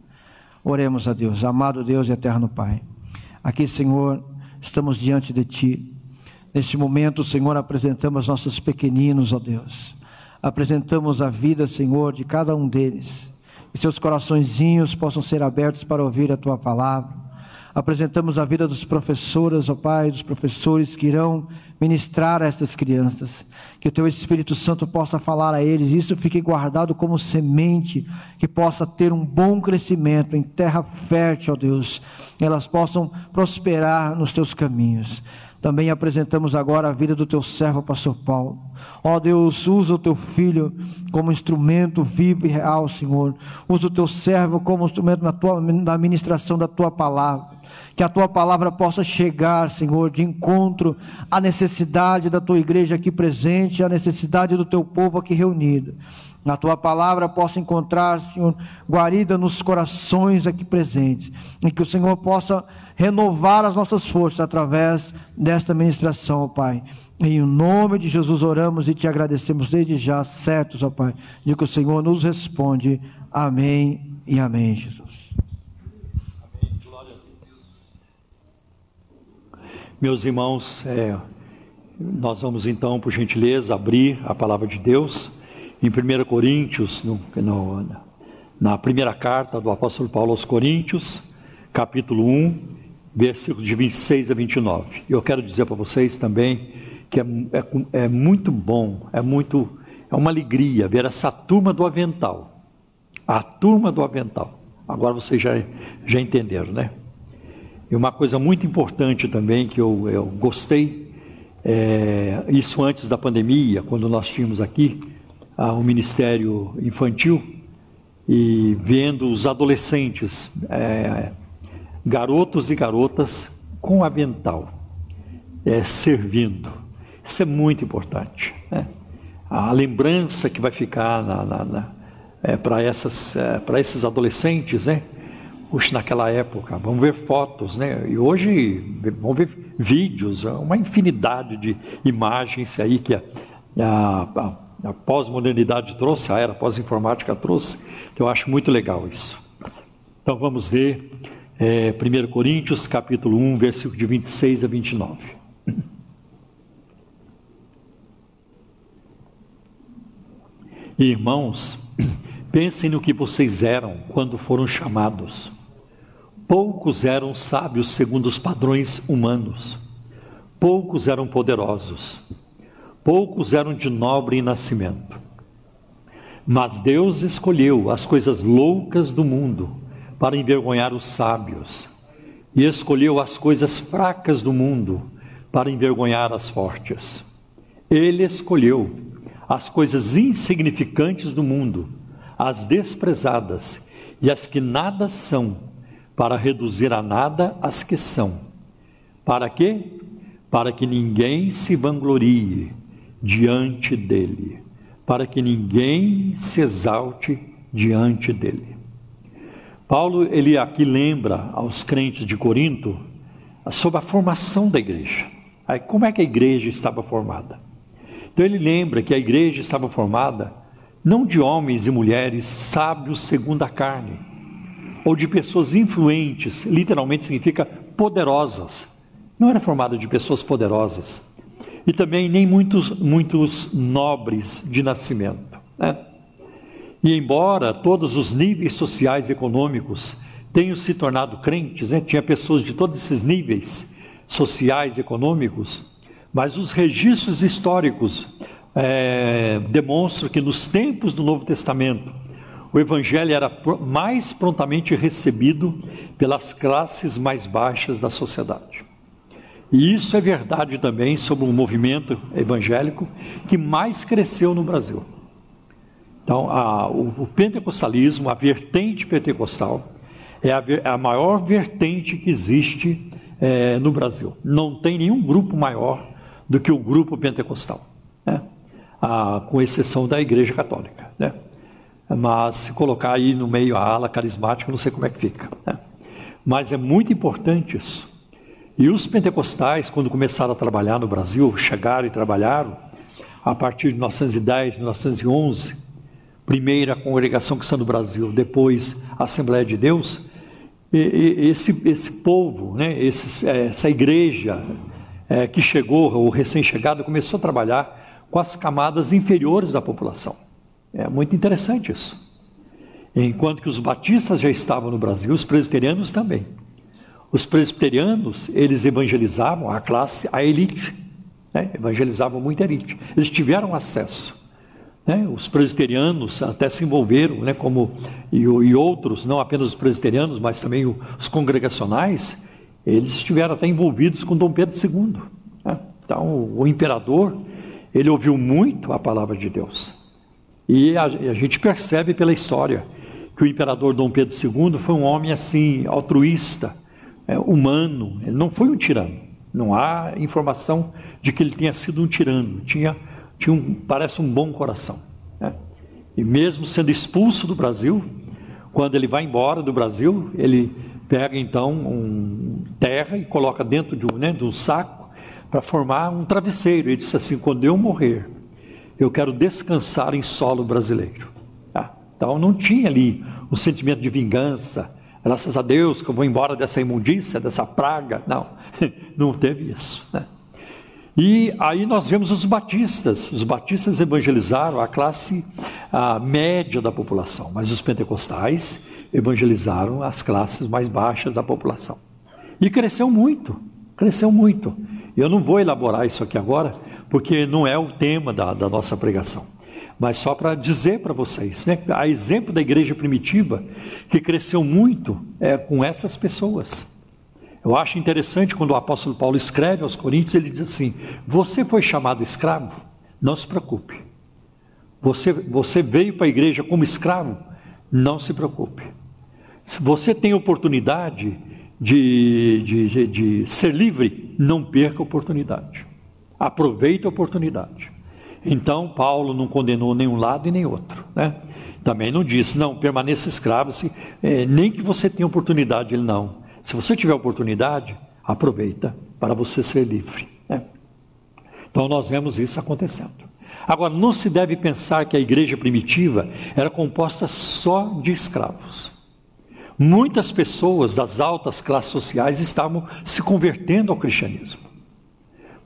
[SPEAKER 1] Oremos a Deus, amado Deus e eterno Pai. Aqui, Senhor, estamos diante de Ti. Neste momento, Senhor, apresentamos nossos pequeninos, ó Deus. Apresentamos a vida, Senhor, de cada um deles. E seus coraçõezinhos possam ser abertos para ouvir a Tua palavra. Apresentamos a vida dos professores, ó Pai, dos professores que irão ministrar a estas crianças. Que o Teu Espírito Santo possa falar a eles, isso fique guardado como semente, que possa ter um bom crescimento em terra fértil, ó Deus. Elas possam prosperar nos Teus caminhos. Também apresentamos agora a vida do teu servo, pastor Paulo. Ó Deus, usa o teu filho como instrumento vivo e real, Senhor. Usa o teu servo como instrumento na, tua, na ministração da tua palavra. Que a tua palavra possa chegar, Senhor, de encontro à necessidade da tua igreja aqui presente, à necessidade do teu povo aqui reunido. A tua palavra possa encontrar, Senhor, guarida nos corações aqui presentes. E que o Senhor possa renovar as nossas forças através desta ministração, ó Pai. Em nome de Jesus oramos e te agradecemos desde já, certos, ó Pai, de que o Senhor nos responde. Amém e amém, Jesus.
[SPEAKER 5] Meus irmãos, é, nós vamos então, por gentileza, abrir a palavra de Deus em 1 Coríntios, no, no, na primeira carta do apóstolo Paulo aos Coríntios, capítulo 1, versículos de 26 a 29. E eu quero dizer para vocês também que é, é, é, muito bom, é muito, é uma alegria ver essa turma do avental. A turma do avental. Agora vocês já, já entenderam, né? E uma coisa muito importante também que eu, eu gostei, é, isso antes da pandemia, quando nós tínhamos aqui ah, o Ministério Infantil, e vendo os adolescentes, é, garotos e garotas com avental, é, servindo. Isso é muito importante. Né? A lembrança que vai ficar na, na, na, é, para é, esses adolescentes, né? Puxa, naquela época, vamos ver fotos, né? E hoje vamos ver vídeos, uma infinidade de imagens aí que a, a, a, a pós-modernidade trouxe, a era pós-informática trouxe. Então, eu acho muito legal isso. Então vamos ver é, 1 Coríntios capítulo 1, versículo de 26 a 29. Irmãos, pensem no que vocês eram quando foram chamados. Poucos eram sábios segundo os padrões humanos, poucos eram poderosos, poucos eram de nobre nascimento. Mas Deus escolheu as coisas loucas do mundo para envergonhar os sábios, e escolheu as coisas fracas do mundo para envergonhar as fortes. Ele escolheu as coisas insignificantes do mundo, as desprezadas e as que nada são para reduzir a nada as que são. Para quê? Para que ninguém se vanglorie diante dele, para que ninguém se exalte diante dele. Paulo, ele aqui lembra aos crentes de Corinto sobre a formação da igreja. Aí, como é que a igreja estava formada? Então ele lembra que a igreja estava formada não de homens e mulheres sábios segundo a carne, ou de pessoas influentes, literalmente significa poderosas. Não era formado de pessoas poderosas. E também nem muitos, muitos nobres de nascimento. Né? E embora todos os níveis sociais e econômicos tenham se tornado crentes, né? tinha pessoas de todos esses níveis sociais e econômicos, mas os registros históricos é, demonstram que nos tempos do Novo Testamento, o evangelho era mais prontamente recebido pelas classes mais baixas da sociedade. E isso é verdade também sobre o movimento evangélico que mais cresceu no Brasil. Então, a, o, o, pentecostalismo, a vertente pentecostal, é a, é a maior vertente que existe é, no Brasil. Não tem nenhum grupo maior do que o grupo pentecostal, né? com exceção da Igreja Católica. Né? mas se colocar aí no meio a ala carismática, não sei como é que fica. Né? Mas é muito importante isso. E os pentecostais, quando começaram a trabalhar no Brasil, chegaram e trabalharam a partir de 1910, 1911, primeira congregação cristã do Brasil, depois a Assembleia de Deus, e, e, esse, esse povo, né, esse, é, essa igreja é, que chegou, o recém-chegado, começou a trabalhar com as camadas inferiores da população. É muito interessante isso. Enquanto que os batistas já estavam no Brasil, os presbiterianos também. Os presbiterianos, eles evangelizavam a classe, a elite, né? evangelizavam muita elite. Eles tiveram acesso. Né? Os presbiterianos até se envolveram, né? como e, e, outros, não apenas os presbiterianos, mas também os congregacionais, eles estiveram até envolvidos com Dom Pedro II. Né? Então, o imperador, ele ouviu muito a palavra de Deus. E a, a gente percebe pela história que o imperador Dom Pedro II foi um homem assim, altruísta, é, humano, ele não foi um tirano. Não há informação de que ele tenha sido um tirano, tinha, tinha um, parece um bom coração. Né? E mesmo sendo expulso do Brasil, quando ele vai embora do Brasil, ele pega então um terra e coloca dentro de um, né, de um saco para formar um travesseiro. Ele disse assim: quando eu morrer, eu quero descansar em solo brasileiro. Tá? Então não tinha ali o sentimento de vingança, graças a Deus que eu vou embora dessa imundícia, dessa praga. Não, não teve isso. Né? E aí nós vemos os batistas. Os batistas evangelizaram a classe a média da população, mas os pentecostais evangelizaram as classes mais baixas da população. E cresceu muito, cresceu muito. Eu não vou elaborar isso aqui agora, porque não é o tema da, da nossa pregação. Mas só para dizer para vocês, né, a exemplo da igreja primitiva, que cresceu muito é, com essas pessoas. Eu acho interessante quando o apóstolo Paulo escreve aos Coríntios, ele diz assim: Você foi chamado escravo? Não se preocupe. Você, você veio para a igreja como escravo? Não se preocupe. Se você tem oportunidade de, de, de, de ser livre, não perca a oportunidade. Aproveite a oportunidade. Então, Paulo não condenou nenhum lado e nem outro. Né? Também não disse, não, permaneça escravo, se, é, nem que você tenha oportunidade. Ele não. Se você tiver oportunidade, aproveita para você ser livre. Né? Então nós vemos isso acontecendo. Agora, não se deve pensar que a igreja primitiva era composta só de escravos. Muitas pessoas das altas classes sociais estavam se convertendo ao cristianismo.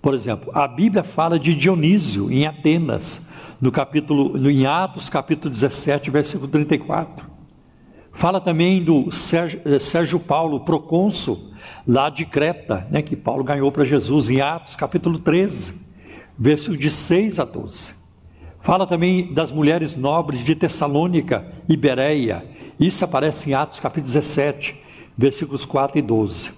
[SPEAKER 5] Por exemplo, a Bíblia fala de Dionísio em Atenas, no capítulo, no, em Atos, capítulo 17, versículo 34. Fala também do Sérgio, eh, Sérgio Paulo, procônsul, lá de Creta, né, que Paulo ganhou para Jesus, em Atos, capítulo 13, versículo de 6 a 12. Fala também das mulheres nobres de Tessalônica e Bereia. Isso aparece em Atos, capítulo 17, versículos 4 e 12.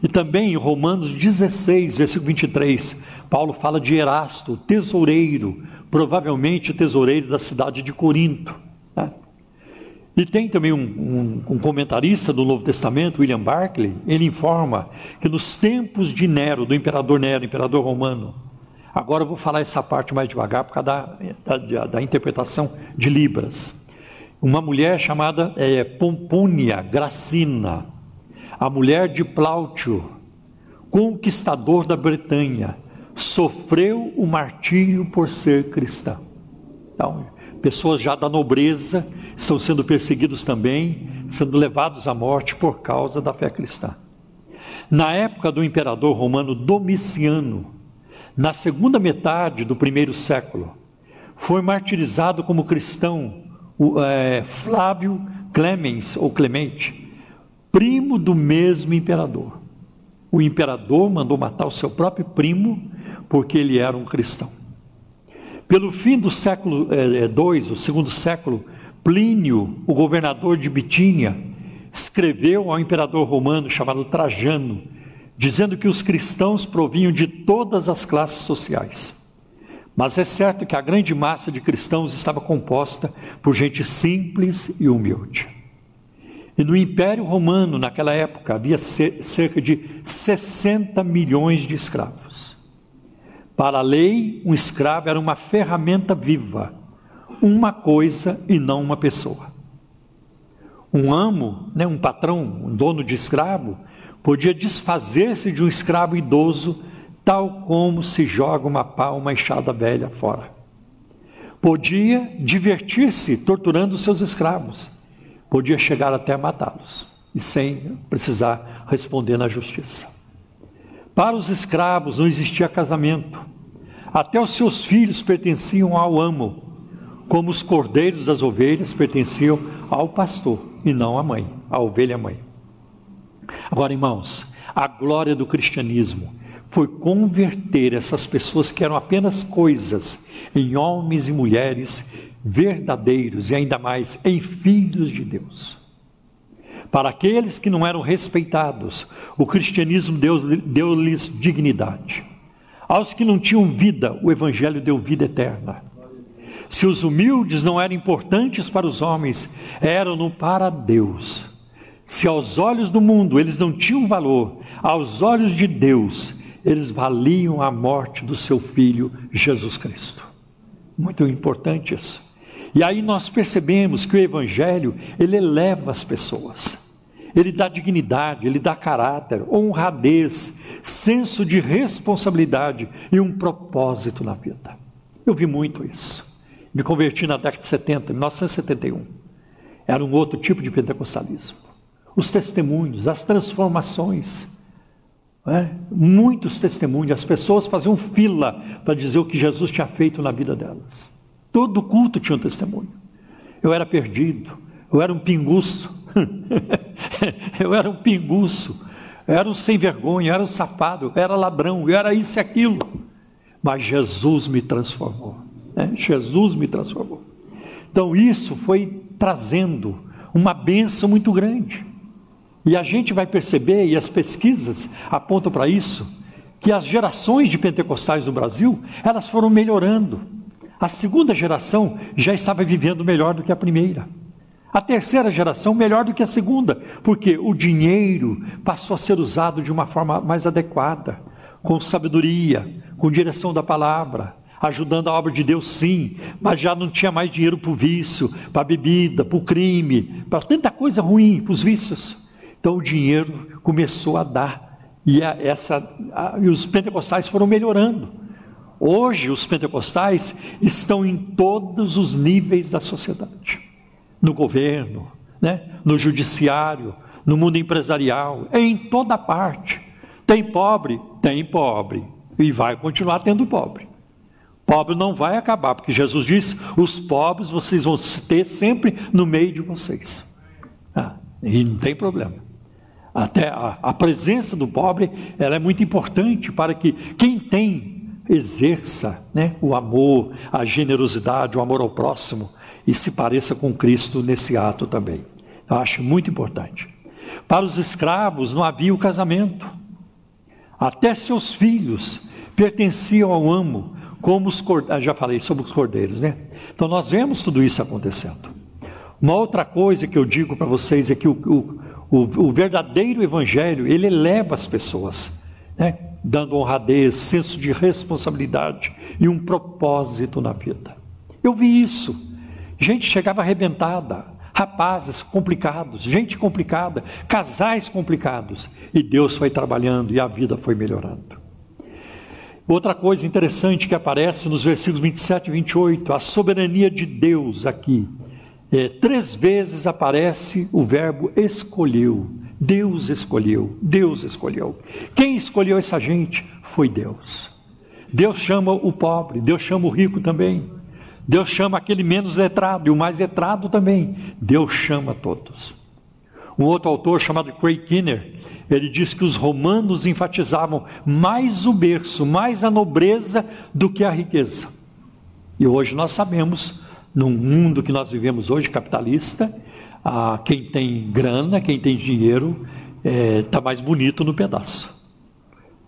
[SPEAKER 5] E também em Romanos 16, versículo 23, Paulo fala de Erasto, tesoureiro, provavelmente tesoureiro da cidade de Corinto. Né? E tem também um, um, um, comentarista do Novo Testamento, William Barclay, ele informa que nos tempos de Nero, do imperador Nero, imperador romano, agora eu vou falar essa parte mais devagar por causa da, da, da interpretação de Libras. Uma mulher chamada é, Pompônia Gracina, a mulher de Plautio, conquistador da Bretanha, sofreu o martírio por ser cristã. Então, pessoas já da nobreza estão sendo perseguidos também, sendo levados à morte por causa da fé cristã. Na época do imperador romano Domiciano, na segunda metade do primeiro século, foi martirizado como cristão o, é, Flávio Clemens ou Clemente, primo do mesmo imperador. O imperador mandou matar o seu próprio primo porque ele era um cristão. Pelo fim do século II, é, é, o segundo século, Plínio, o governador de Bitínia, escreveu ao imperador romano chamado Trajano, dizendo que os cristãos provinham de todas as classes sociais. Mas é certo que a grande massa de cristãos estava composta por gente simples e humilde. E no Império Romano, naquela época, havia cerca de 60 milhões de escravos. Para a lei, um escravo era uma ferramenta viva, uma coisa e não uma pessoa. Um amo, né, um patrão, um dono de escravo, podia desfazer-se de um escravo idoso, tal como se joga uma pá, uma enxada velha fora. Podia divertir-se torturando seus escravos, podia chegar até matá-los, e sem precisar responder na justiça. Para os escravos não existia casamento. Até os seus filhos pertenciam ao amo, como os cordeiros das ovelhas pertenciam ao pastor e não à mãe, à ovelha mãe. Agora, irmãos, a glória do cristianismo foi converter essas pessoas que eram apenas coisas em homens e mulheres verdadeiros e ainda mais em filhos de Deus. Para aqueles que não eram respeitados, o cristianismo deu-lhes deu dignidade. Aos que não tinham vida, o evangelho deu vida eterna. Se os humildes não eram importantes para os homens, eram para Deus. Se aos olhos do mundo eles não tinham valor, aos olhos de Deus, eles valiam a morte do seu filho Jesus Cristo. Muito importante isso. E aí nós percebemos que o evangelho, ele eleva as pessoas ele dá dignidade, ele dá caráter, honradez, senso de responsabilidade e um propósito na vida. Eu vi muito isso. Me converti na década de 70, 1971. Era um outro tipo de pentecostalismo. Os testemunhos, as transformações. É? Muitos testemunhos, as pessoas faziam fila para dizer o que Jesus tinha feito na vida delas. Todo culto tinha um testemunho. Eu era perdido, eu era um pinguço, eu era um pinguço, eu era um sem vergonha, eu era um safado, eu era ladrão, eu era isso e aquilo. Mas Jesus me transformou. Né? Jesus me transformou. Então isso foi trazendo uma benção muito grande. E a gente vai perceber, e as pesquisas apontam para isso, que as gerações de pentecostais no Brasil, elas foram melhorando. A segunda geração já estava vivendo melhor do que a primeira. A terceira geração melhor do que a segunda, porque o dinheiro passou a ser usado de uma forma mais adequada, com sabedoria, com direção da palavra. ajudando a obra de Deus, sim, mas já não tinha mais dinheiro para o vício, para a bebida, para o crime, para tanta coisa ruim, para os vícios. Então o dinheiro começou a dar e, a, essa, a, e os pentecostais foram melhorando. Hoje os pentecostais estão em todos os níveis da sociedade, no governo, né? no judiciário, no mundo empresarial, em toda parte. Tem pobre? Tem pobre. E vai continuar tendo pobre. Pobre não vai acabar, porque Jesus disse: os pobres vocês vão ter sempre no meio de vocês. Ah, e não tem problema. Até a, a presença do pobre ela é muito importante para que quem tem exerça né, o amor, a generosidade, o amor ao próximo e se pareça com Cristo nesse ato também. Eu acho muito importante. Para os escravos não havia o casamento. Até seus filhos pertenciam ao amo, como os cordeiros, ah, já falei sobre os cordeiros, né? Então nós vemos tudo isso acontecendo. Uma outra coisa que eu digo para vocês é que o, o, o, o, verdadeiro evangelho, ele eleva as pessoas, né? Dando honradez, senso de responsabilidade e um propósito na vida. Eu vi isso. Gente chegava arrebentada, rapazes complicados, gente complicada, casais complicados, e Deus foi trabalhando e a vida foi melhorando. Outra coisa interessante que aparece nos versículos 27 e 28, a soberania de Deus aqui. É, três vezes aparece o verbo escolheu. Deus escolheu, Deus escolheu. Quem escolheu essa gente foi Deus. Deus chama o pobre, Deus chama o rico também. Deus chama aquele menos letrado e o mais letrado também. Deus chama todos. Um outro autor chamado Craig Kinner, ele diz que os romanos enfatizavam mais o berço, mais a nobreza do que a riqueza. E hoje nós sabemos, no mundo que nós vivemos hoje, capitalista, ah, quem tem grana, quem tem dinheiro, está é, tá mais bonito no pedaço.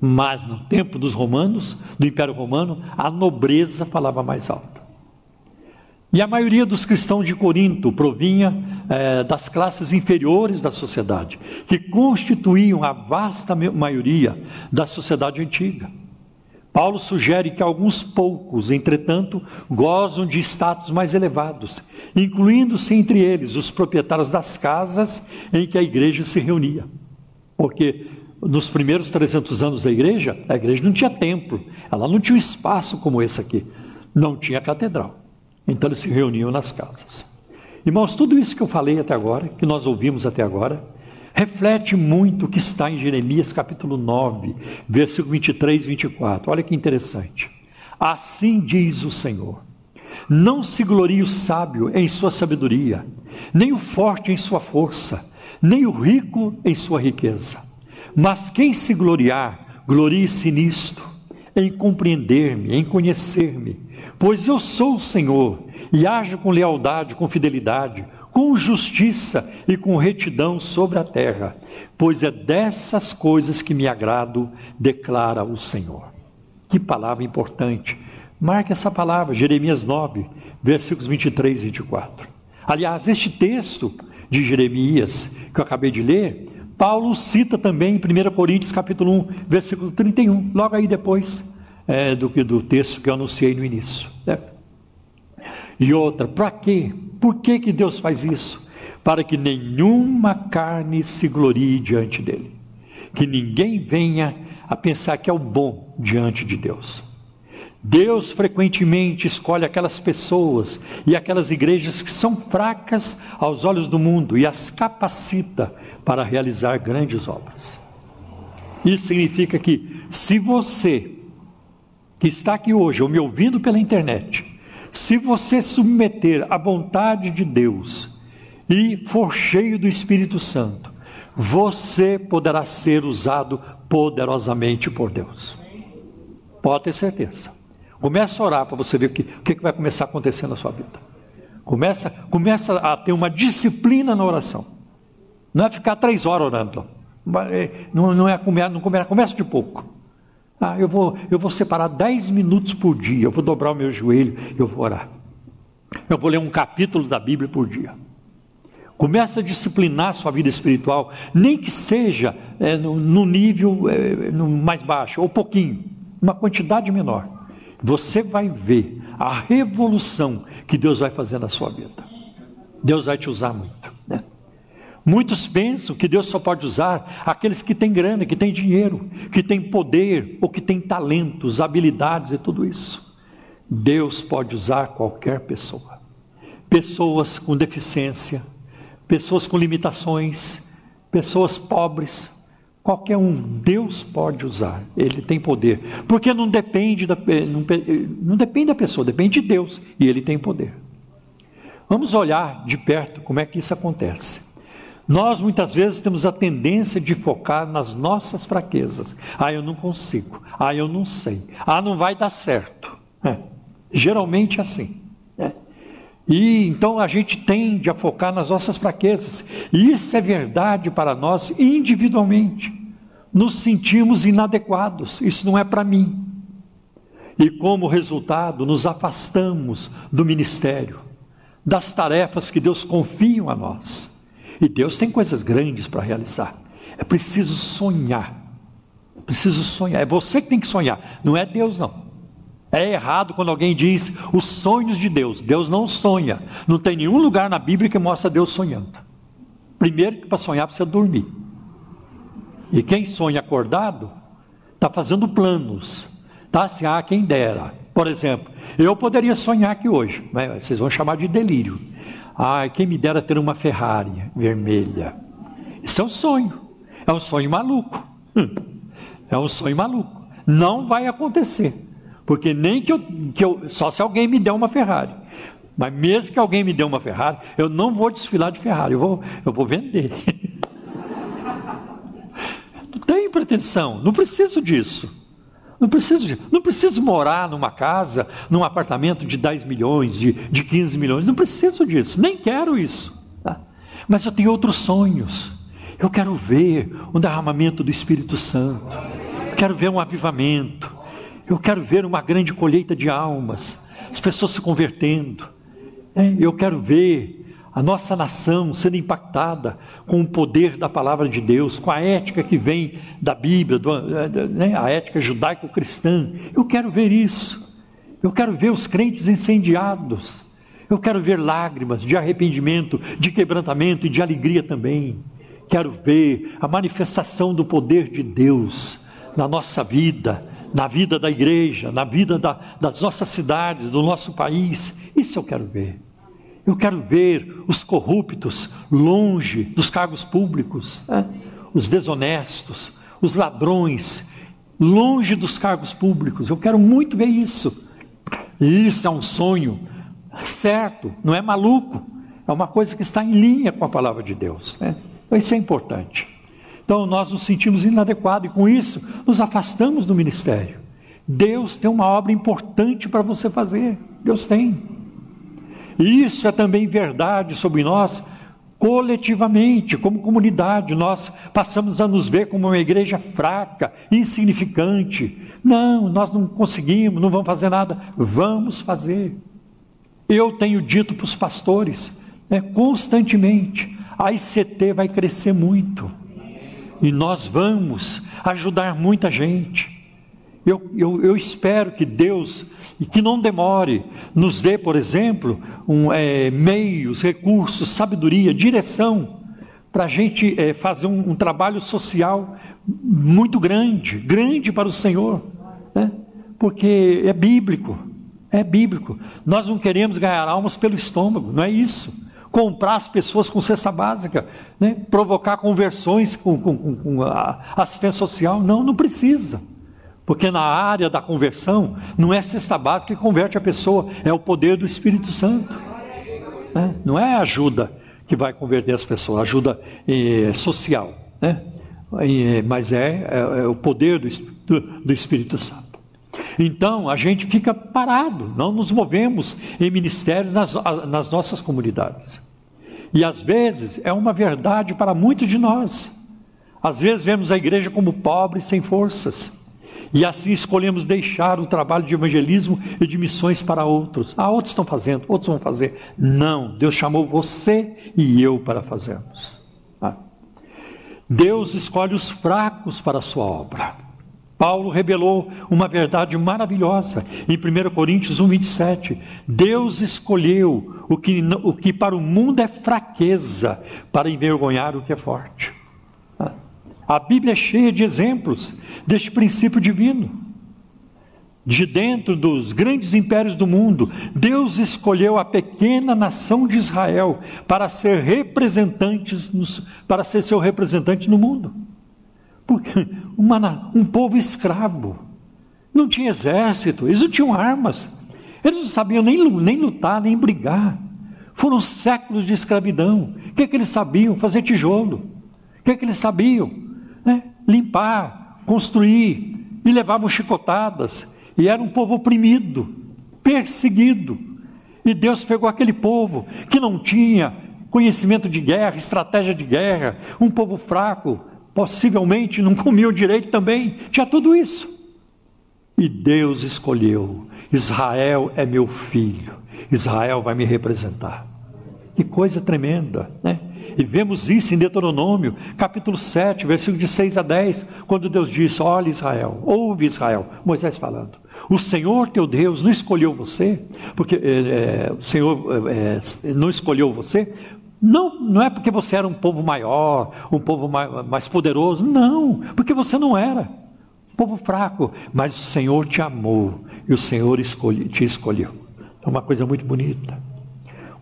[SPEAKER 5] Mas no tempo dos romanos, do Império Romano, a nobreza falava mais alto. E a maioria dos cristãos de Corinto provinha é, das classes inferiores da sociedade, que constituíam a vasta maioria da sociedade antiga. Paulo sugere que alguns poucos, entretanto, gozam de status mais elevados, incluindo-se entre eles os proprietários das casas em que a igreja se reunia. Porque nos primeiros 300 anos da igreja, a igreja não tinha templo, ela não tinha um espaço como esse aqui, não tinha catedral. Então eles se reuniam nas casas. Irmãos, tudo isso que eu falei até agora, que nós ouvimos até agora, reflete muito o que está em Jeremias capítulo 9, versículo 23 e 24. Olha que interessante. Assim diz o Senhor: Não se glorie o sábio em sua sabedoria, nem o forte em sua força, nem o rico em sua riqueza. Mas quem se gloriar, glorie-se nisto, em compreender-me, em conhecer-me Pois eu sou o Senhor e ajo com lealdade, com fidelidade, com justiça e com retidão sobre a terra, pois é dessas coisas que me agrado, declara o Senhor. Que palavra importante. Marque essa palavra, Jeremias 9, versículos 23 e 24. Aliás, este texto de Jeremias que eu acabei de ler, Paulo cita também em 1 Coríntios capítulo 1, versículo 31, logo aí depois é, do do texto que eu anunciei no início. Né? E outra, para quê? Por que, que Deus faz isso? Para que nenhuma carne se glorie diante dele. Que ninguém venha a pensar que é o bom diante de Deus. Deus frequentemente escolhe aquelas pessoas e aquelas igrejas que são fracas aos olhos do mundo e as capacita para realizar grandes obras. Isso significa que, se você que está aqui hoje, ou me ouvindo pela internet, se você submeter à vontade de Deus e for cheio do Espírito Santo, você poderá ser usado poderosamente por Deus. Pode ter certeza. Começa a orar para você ver o que, o que vai começar a acontecer na sua vida. Começa, começa a ter uma disciplina na oração. Não é ficar três horas orando. Não, não é não começa de pouco. Ah, eu vou, eu vou separar 10 minutos por dia, eu vou dobrar o meu joelho, eu vou orar. Eu vou ler um capítulo da Bíblia por dia. Comece a disciplinar sua vida espiritual, nem que seja é, no, no, nível é, no mais baixo, ou pouquinho, uma quantidade menor. Você vai ver a revolução que Deus vai fazer na sua vida. Deus vai te usar muito. Muitos pensam que Deus só pode usar aqueles que têm grana, que têm dinheiro, que têm poder, ou que têm talentos, habilidades e tudo isso. Deus pode usar qualquer pessoa. Pessoas com deficiência, pessoas com limitações, pessoas pobres, qualquer um, Deus pode usar, Ele tem poder, porque não depende da, não, não depende da pessoa, depende de Deus e Ele tem poder. Vamos olhar de perto como é que isso acontece. Nós muitas vezes temos a tendência de focar nas nossas fraquezas. Ah, eu não consigo. Ah, eu não sei. Ah, não vai dar certo. É. Geralmente é assim. É. E então a gente tende a focar nas nossas fraquezas. E isso é verdade para nós individualmente. Nos sentimos inadequados. Isso não é para mim. E como resultado, nos afastamos do ministério, das tarefas que Deus confia a nós. E Deus tem coisas grandes para realizar. É preciso sonhar. É preciso sonhar. É você que tem que sonhar, não é Deus não. É errado quando alguém diz os sonhos de Deus. Deus não sonha. Não tem nenhum lugar na Bíblia que mostra Deus sonhando. Primeiro que para sonhar precisa dormir. E quem sonha acordado está fazendo planos. Tá assim, ah, quem dera. Por exemplo, eu poderia sonhar aqui hoje, mas vocês vão chamar de delírio. Ah, quem me dera ter uma Ferrari vermelha. Isso é um sonho. É um sonho maluco. É um sonho maluco. Não vai acontecer. Porque nem que eu, que eu. Só se alguém me der uma Ferrari. Mas mesmo que alguém me dê uma Ferrari, eu não vou desfilar de Ferrari, eu vou, eu vou vender. não tenho pretensão, não preciso disso. Não preciso, não preciso morar numa casa, num apartamento de 10 milhões, de, de 15 milhões, não preciso disso, nem quero isso. Tá? Mas eu tenho outros sonhos. Eu quero ver um derramamento do Espírito Santo, quero ver um avivamento, eu quero ver uma grande colheita de almas, as pessoas se convertendo. É, eu quero ver a nossa nação sendo impactada com o poder da palavra de Deus, com a ética que vem da Bíblia, do, é, né, a ética judaico-cristã. Eu quero ver isso. Eu quero ver os crentes incendiados. Eu quero ver lágrimas de arrependimento, de quebrantamento e de alegria também. Quero ver a manifestação do poder de Deus na nossa vida, na vida da igreja, na vida da, das nossas cidades, do nosso país. Isso eu quero ver. Eu quero ver os corruptos longe dos cargos públicos, né? os desonestos, os ladrões, longe dos cargos públicos. Eu quero muito ver isso. Isso é um sonho certo, não é maluco, é uma coisa que está em linha com a palavra de Deus. Né? Então, isso é importante. Então nós nos sentimos inadequados e com isso nos afastamos do ministério. Deus tem uma obra importante para você fazer. Deus tem. E isso é também verdade sobre nós coletivamente, como comunidade. Nós passamos a nos ver como uma igreja fraca, insignificante. Não, nós não conseguimos, não vamos fazer nada. Vamos fazer. Eu tenho dito para os pastores, né, constantemente, a ICT vai crescer muito e nós vamos ajudar muita gente. Eu, eu, eu, espero que Deus, e que não demore, nos dê, por exemplo, um, é, meios, recursos, sabedoria, direção, para a gente é, fazer um, um, trabalho social muito grande, grande para o Senhor, né? porque é bíblico, é bíblico. Nós não queremos ganhar almas pelo estômago, não é isso comprar as pessoas com cesta básica, né? provocar conversões com, com, com assistência social. Não, não precisa. Porque na área da conversão, não é cesta básica que converte a pessoa, é o poder do Espírito Santo. Né? Não é ajuda que vai converter as pessoas, ajuda eh, social. Né? E, mas é, é, é, o poder do, do, do Espírito Santo. Então a gente fica parado, não nos movemos em ministérios nas, nas nossas comunidades. E às vezes é uma verdade para muitos de nós. Às vezes vemos a igreja como pobre, sem forças. E assim escolhemos deixar o trabalho de evangelismo e de missões para outros. Ah, outros estão fazendo, outros vão fazer. Não, Deus chamou você e eu para fazermos. Ah. Deus escolhe os fracos para a sua obra. Paulo revelou uma verdade maravilhosa em 1 Coríntios 1, 27. Deus escolheu o que, o que para o mundo é fraqueza, para envergonhar o que é forte. A Bíblia é cheia de exemplos deste princípio divino. De dentro dos grandes impérios do mundo, Deus escolheu a pequena nação de Israel para ser representantes, para ser seu representante no mundo. Porque uma, um povo escravo, não tinha exército, eles não tinham armas, eles não sabiam nem, nem lutar, nem brigar. Foram séculos de escravidão. O que, é que eles sabiam? Fazer tijolo. O que, é que eles sabiam? Né? Limpar, construir. E levavam chicotadas. E era um povo oprimido, perseguido. E Deus pegou aquele povo que não tinha conhecimento de guerra, estratégia de guerra, um povo fraco, possivelmente não comiam direito também, tinha tudo isso. E Deus escolheu: Israel é meu filho, Israel vai me representar. Que coisa tremenda, né? E vemos isso em Deuteronômio, capítulo 7, versículo de 6 a 10, quando Deus diz: Olha, Israel, ouve Israel, Moisés falando. O Senhor teu Deus não escolheu você, porque é, o Senhor é, não escolheu você não, não é porque você era um povo maior, um povo mais, poderoso, não, porque você não era. Um povo fraco, mas o Senhor te amou e o Senhor escolhe, te escolheu. É uma coisa muito bonita.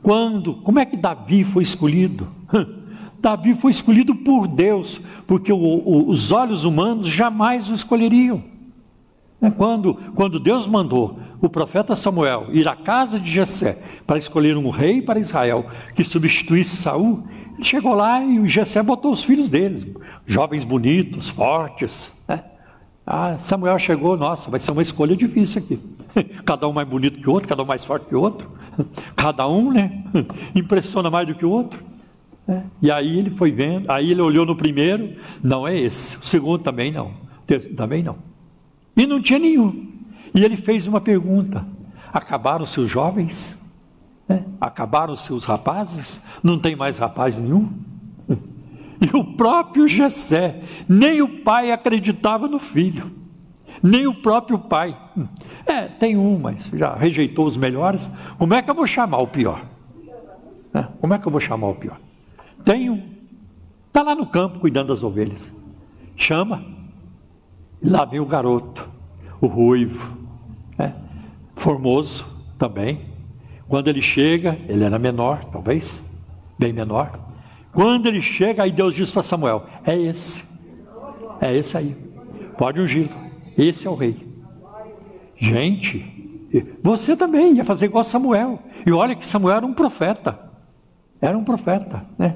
[SPEAKER 5] Quando, como é que Davi foi escolhido? Davi foi escolhido por Deus, porque o, o, os olhos humanos jamais o escolheriam. É quando, quando Deus mandou o profeta Samuel ir à casa de Jessé para escolher um rei para Israel que substituísse Saul, ele chegou lá e o Jessé botou os filhos deles, jovens bonitos, fortes. Né? Ah, Samuel chegou, nossa, vai ser uma escolha difícil aqui. Cada um mais bonito que o outro, cada um mais forte que o outro. Cada um, né? Impressiona mais do que o outro. E aí ele foi vendo, aí ele olhou no primeiro, não é esse. O segundo também não. Também não. E não tinha nenhum. E ele fez uma pergunta: acabaram seus jovens? É, acabaram seus rapazes? Não tem mais rapaz nenhum? E o próprio Jessé, nem o pai acreditava no filho, nem o próprio pai. É, tem um, mas já rejeitou os melhores. Como é que eu vou chamar o pior? É, como é que eu vou chamar o pior? Tem um, está lá no campo cuidando das ovelhas. Chama, Lá vem o garoto, o ruivo, né? formoso também. Quando ele chega, ele era menor, talvez, bem menor. Quando ele chega, aí Deus diz para Samuel: É esse, é esse aí, pode ungir, esse é o rei. Gente, você também ia fazer igual Samuel. E olha que Samuel era um profeta, era um profeta, né?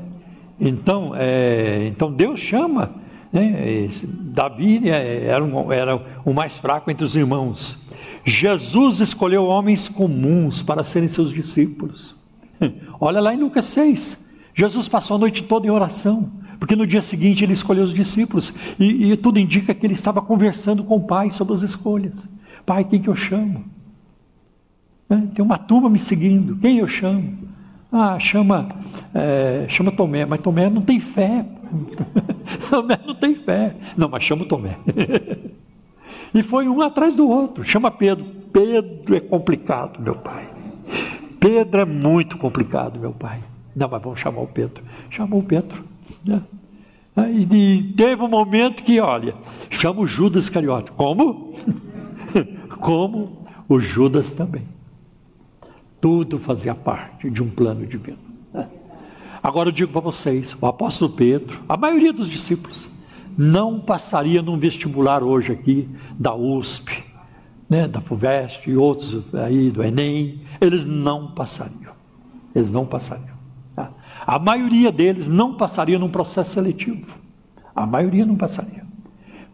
[SPEAKER 5] Então, é, então Deus chama né? Davi é, era, um, era o mais fraco entre os irmãos. Jesus escolheu homens comuns para serem seus discípulos. Olha lá em Lucas 6. Jesus passou a noite toda em oração, porque no dia seguinte ele escolheu os discípulos, e, e tudo indica que ele estava conversando com o Pai sobre as escolhas. Pai, quem que eu chamo? Tem uma turma me seguindo, quem eu chamo? Ah, chama, é, chama Tomé, mas Tomé não tem fé. Tomé não tem fé. Não, mas chama Tomé. e foi um atrás do outro. Chama Pedro. Pedro é complicado, meu pai. Pedro é muito complicado, meu pai. Não, mas vamos chamar o Pedro. Chamou o Pedro. Né? E teve um momento que, olha, chama o Judas Cariote. Como? Como o Judas também. Tudo fazia parte de um plano divino. Agora eu digo para vocês: o apóstolo Pedro, a maioria dos discípulos, não passaria num vestibular hoje aqui da USP, né, da FUVEST e outros aí do Enem, eles não passariam. Eles não passariam. Tá? A maioria deles não passaria num processo seletivo. A maioria não passaria.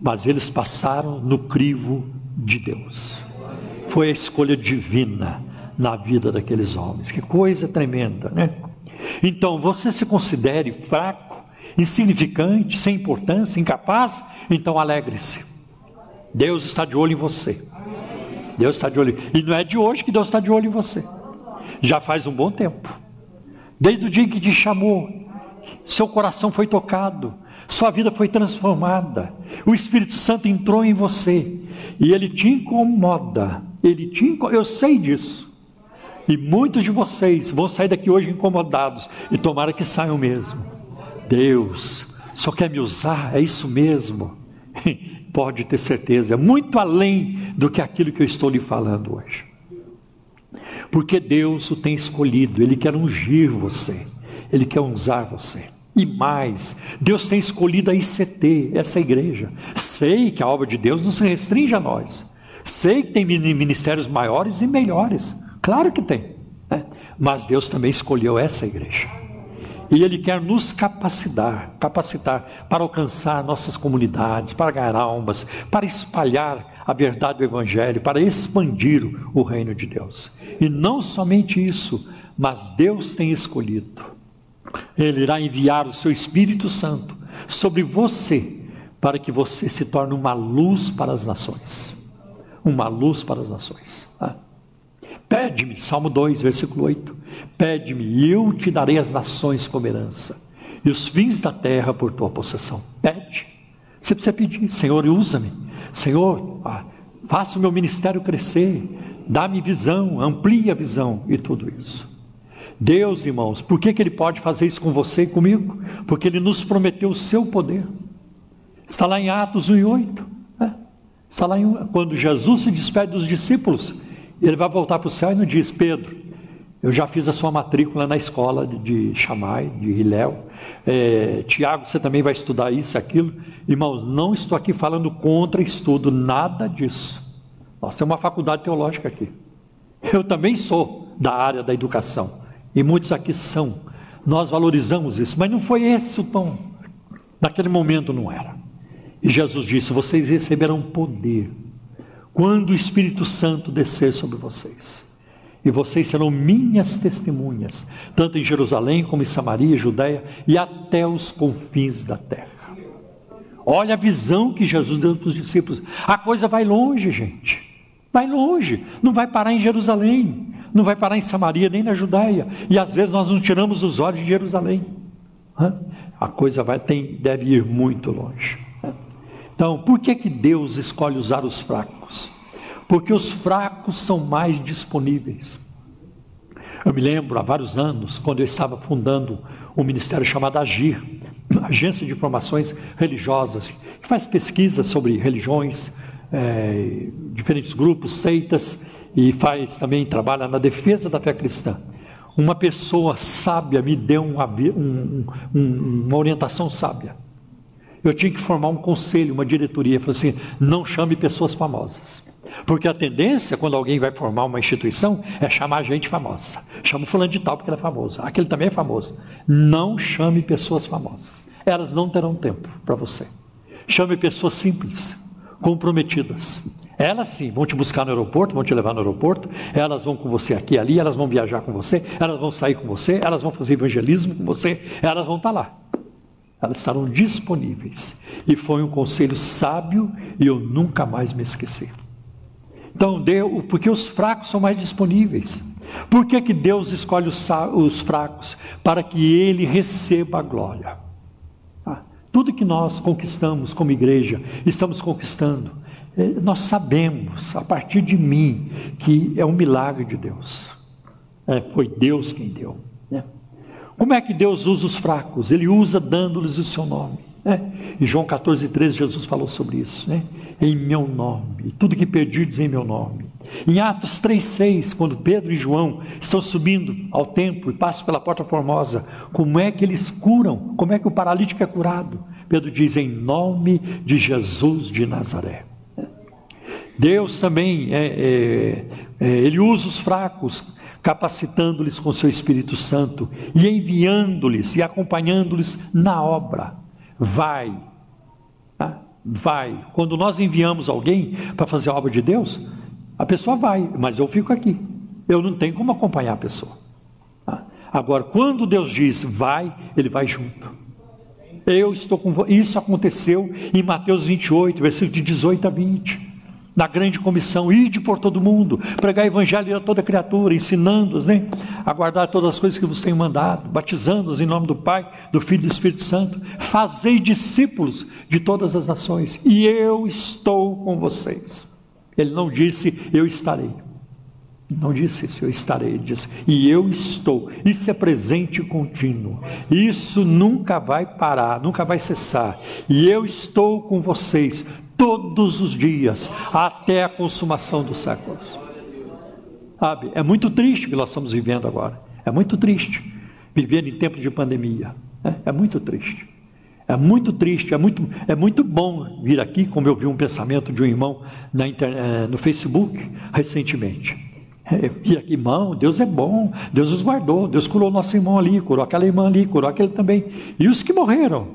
[SPEAKER 5] Mas eles passaram no crivo de Deus. Foi a escolha divina na vida daqueles homens. Que coisa tremenda, né? Então, você se considere fraco, insignificante, sem importância, incapaz, então alegre-se. Deus está de olho em você. Deus está de olho. E não é de hoje que Deus está de olho em você. Já faz um bom tempo. Desde o dia que te chamou, seu coração foi tocado, Sua vida foi transformada. O Espírito Santo entrou em você e ele te incomoda. Ele te incomoda. Eu sei disso. E muitos de vocês vão sair daqui hoje incomodados e tomara que saiam mesmo. Deus só quer me usar, é isso mesmo. Pode ter certeza, é muito além do que aquilo que eu estou lhe falando hoje. Porque Deus o tem escolhido, Ele quer ungir você, Ele quer usar você. E mais, Deus tem escolhido a ICT, essa igreja. Sei que a obra de Deus não se restringe a nós. Sei que tem ministérios maiores e melhores. Claro que tem. Né? Mas Deus também escolheu essa igreja. E Ele quer nos capacitar, capacitar para alcançar nossas comunidades, para ganhar almas, para espalhar a verdade do Evangelho, para expandir o reino de Deus. E não somente isso, mas Deus tem escolhido. Ele irá enviar o seu Espírito Santo sobre você, para que você se torne uma luz para as nações. Uma luz para as nações. Ah. Pede-me, Salmo 2, versículo 8. Pede-me, e eu te darei as nações como herança, e os fins da terra por tua possessão. Pede. Você precisa pedir, Senhor, usa-me. Senhor, ah, faça o meu ministério crescer, dá-me visão, amplie a visão e tudo isso. Deus, irmãos, por que, que Ele pode fazer isso com você e comigo? Porque Ele nos prometeu o seu poder. Está lá em Atos 1 e 8. Né? Está lá em, quando Jesus se despede dos discípulos, ele vai voltar para o céu e não diz: Pedro, eu já fiz a sua matrícula na escola de Chamai, de Hilel. É, Tiago, você também vai estudar isso, aquilo. Irmãos, não estou aqui falando contra estudo, nada disso. Nós temos uma faculdade teológica aqui. Eu também sou da área da educação. E muitos aqui são. Nós valorizamos isso, mas não foi esse o tom. Naquele momento não era. E Jesus disse: Vocês receberão poder quando o Espírito Santo descer sobre vocês. E vocês serão minhas testemunhas, tanto em Jerusalém como em Samaria, Judéia e até os confins da terra. Olha a visão que Jesus deu para os discípulos. A coisa vai longe, gente. Vai longe. Não vai parar em Jerusalém. Não vai parar em Samaria, nem na Judéia. E às vezes nós não tiramos os olhos de Jerusalém. A coisa vai, tem, deve ir muito longe. Então, por que, que Deus escolhe usar os fracos? Porque os fracos são mais disponíveis. Eu me lembro há vários anos, quando eu estava fundando um ministério chamado Agir, Agência de Informações Religiosas, que faz pesquisas sobre religiões, é, diferentes grupos, seitas, e faz também trabalha na defesa da fé cristã. Uma pessoa sábia me deu um, um, um, uma orientação sábia eu tinha que formar um conselho, uma diretoria. Falei assim: não chame pessoas famosas. Porque a tendência, quando alguém vai formar uma instituição, é chamar gente famosa. Chama o fulano de tal porque ele é famoso. Aquele também é famoso. Não chame pessoas famosas. Elas não terão tempo para você. Chame pessoas simples, comprometidas. Elas sim vão te buscar no aeroporto, vão te levar no aeroporto, elas vão com você aqui e ali, elas vão viajar com você, elas vão sair com você, elas vão fazer evangelismo com você, elas vão estar lá elas estarão disponíveis. E foi um conselho sábio e eu nunca mais me esqueci. Então, deu, porque os fracos são mais disponíveis. Por que, que Deus escolhe os, os fracos? Para que Ele receba a glória. Ah, tudo que nós conquistamos como igreja, estamos conquistando, é, nós sabemos, a partir de mim, que é um milagre de Deus. É, foi Deus quem deu. Né? Como é que Deus usa os fracos? Ele usa dando-lhes o seu nome. Né? Em João 14, 13, Jesus falou sobre isso. Né? Em meu nome, tudo que perdides em meu nome. Em Atos 3,6, quando Pedro e João estão subindo ao templo e passam pela porta formosa, como é que eles curam? Como é que o paralítico é curado? Pedro diz: em nome de Jesus de Nazaré. Deus também, é, é, é, ele usa os fracos capacitando-lhes com seu Espírito Santo e enviando-lhes e acompanhando-lhes na obra. Vai, tá? vai. Quando nós enviamos alguém para fazer a obra de Deus, a pessoa vai, mas eu fico aqui. Eu não tenho como acompanhar a pessoa. Tá? Agora, quando Deus diz vai, ele vai junto. Eu estou com Isso aconteceu em Mateus 28, versículo de 18 a 20. Na grande comissão, ide por todo mundo, pregar evangelho a toda criatura, ensinando-os né, a guardar todas as coisas que vos tenho mandado, batizando-os em nome do Pai, do Filho e do Espírito Santo, fazei discípulos de todas as nações, e eu estou com vocês. Ele não disse, eu estarei. Não disse isso, eu estarei, ele disse, e eu estou. Isso é presente contínuo. Isso nunca vai parar, nunca vai cessar. E eu estou com vocês todos os dias, até a consumação dos séculos. Sabe, é muito triste o que nós estamos vivendo agora. É muito triste viver em tempos de pandemia. É, é muito triste. É muito triste, é muito, é muito bom vir aqui, como eu vi um pensamento de um irmão na internet, eh, no Facebook recentemente. É, vir aqui, irmão, Deus é bom, Deus os guardou, Deus curou nosso irmão ali, curou aquela irmã ali, curou aquele também. E os que morreram?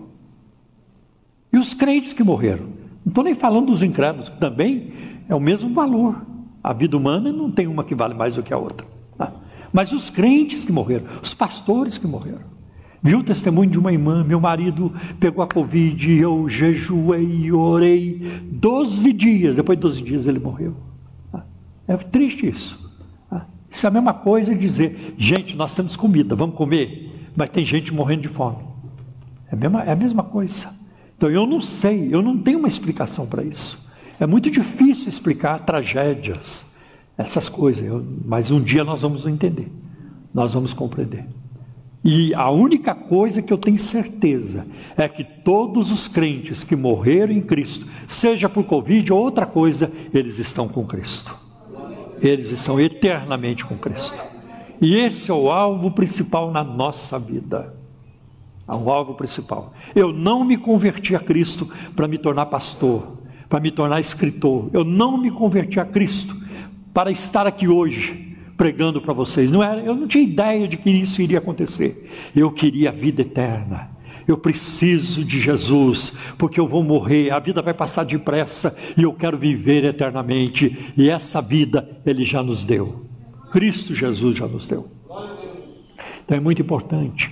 [SPEAKER 5] E os crentes que morreram? Não estou nem falando dos incrédulos, que também é o mesmo valor. A vida humana não tem uma que vale mais do que a outra. Tá? Mas os crentes que morreram, os pastores que morreram. Viu o testemunho de uma irmã? Meu marido pegou a Covid, eu jejuei, orei. Doze dias, depois de doze dias ele morreu. Tá? É triste isso. Tá? Isso é a mesma coisa dizer, gente, nós temos comida, vamos comer, mas tem gente morrendo de fome. É a mesma, é a mesma coisa. Então eu não sei, eu não tenho uma explicação para isso. É muito difícil explicar tragédias, essas coisas, eu, mas um dia nós vamos entender, nós vamos compreender. E a única coisa que eu tenho certeza é que todos os crentes que morreram em Cristo, seja por Covid ou outra coisa, eles estão com Cristo. Eles estão eternamente com Cristo. E esse é o alvo principal na nossa vida o alvo principal. Eu não me converti a Cristo para me tornar pastor, para me tornar escritor. Eu não me converti a Cristo para estar aqui hoje pregando para vocês. Não era, eu não tinha ideia de que isso iria acontecer. Eu queria a vida eterna. Eu preciso de Jesus, porque eu vou morrer, a vida vai passar depressa e eu quero viver eternamente. E essa vida Ele já nos deu. Cristo Jesus já nos deu. Então é muito importante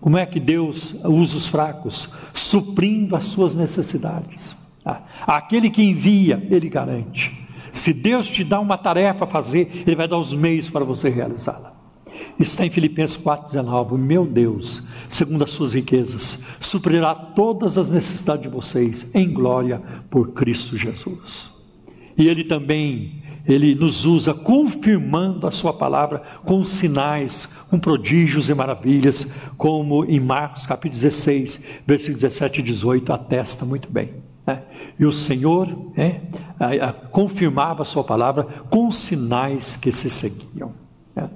[SPEAKER 5] como é que Deus usa os fracos? Suprindo as suas necessidades. Ah, aquele que envia, ele garante. Se Deus te dá uma tarefa a fazer, Ele vai dar os meios para você realizá-la. Está em Filipenses 4,19: Meu Deus, segundo as suas riquezas, suprirá todas as necessidades de vocês em glória por Cristo Jesus. E Ele também ele nos usa confirmando a sua palavra com sinais, com prodígios e maravilhas, como em Marcos capítulo 16, versículos 17 e 18 atesta muito bem. Né? E o Senhor é, confirmava a sua palavra com sinais que se seguiam. Né?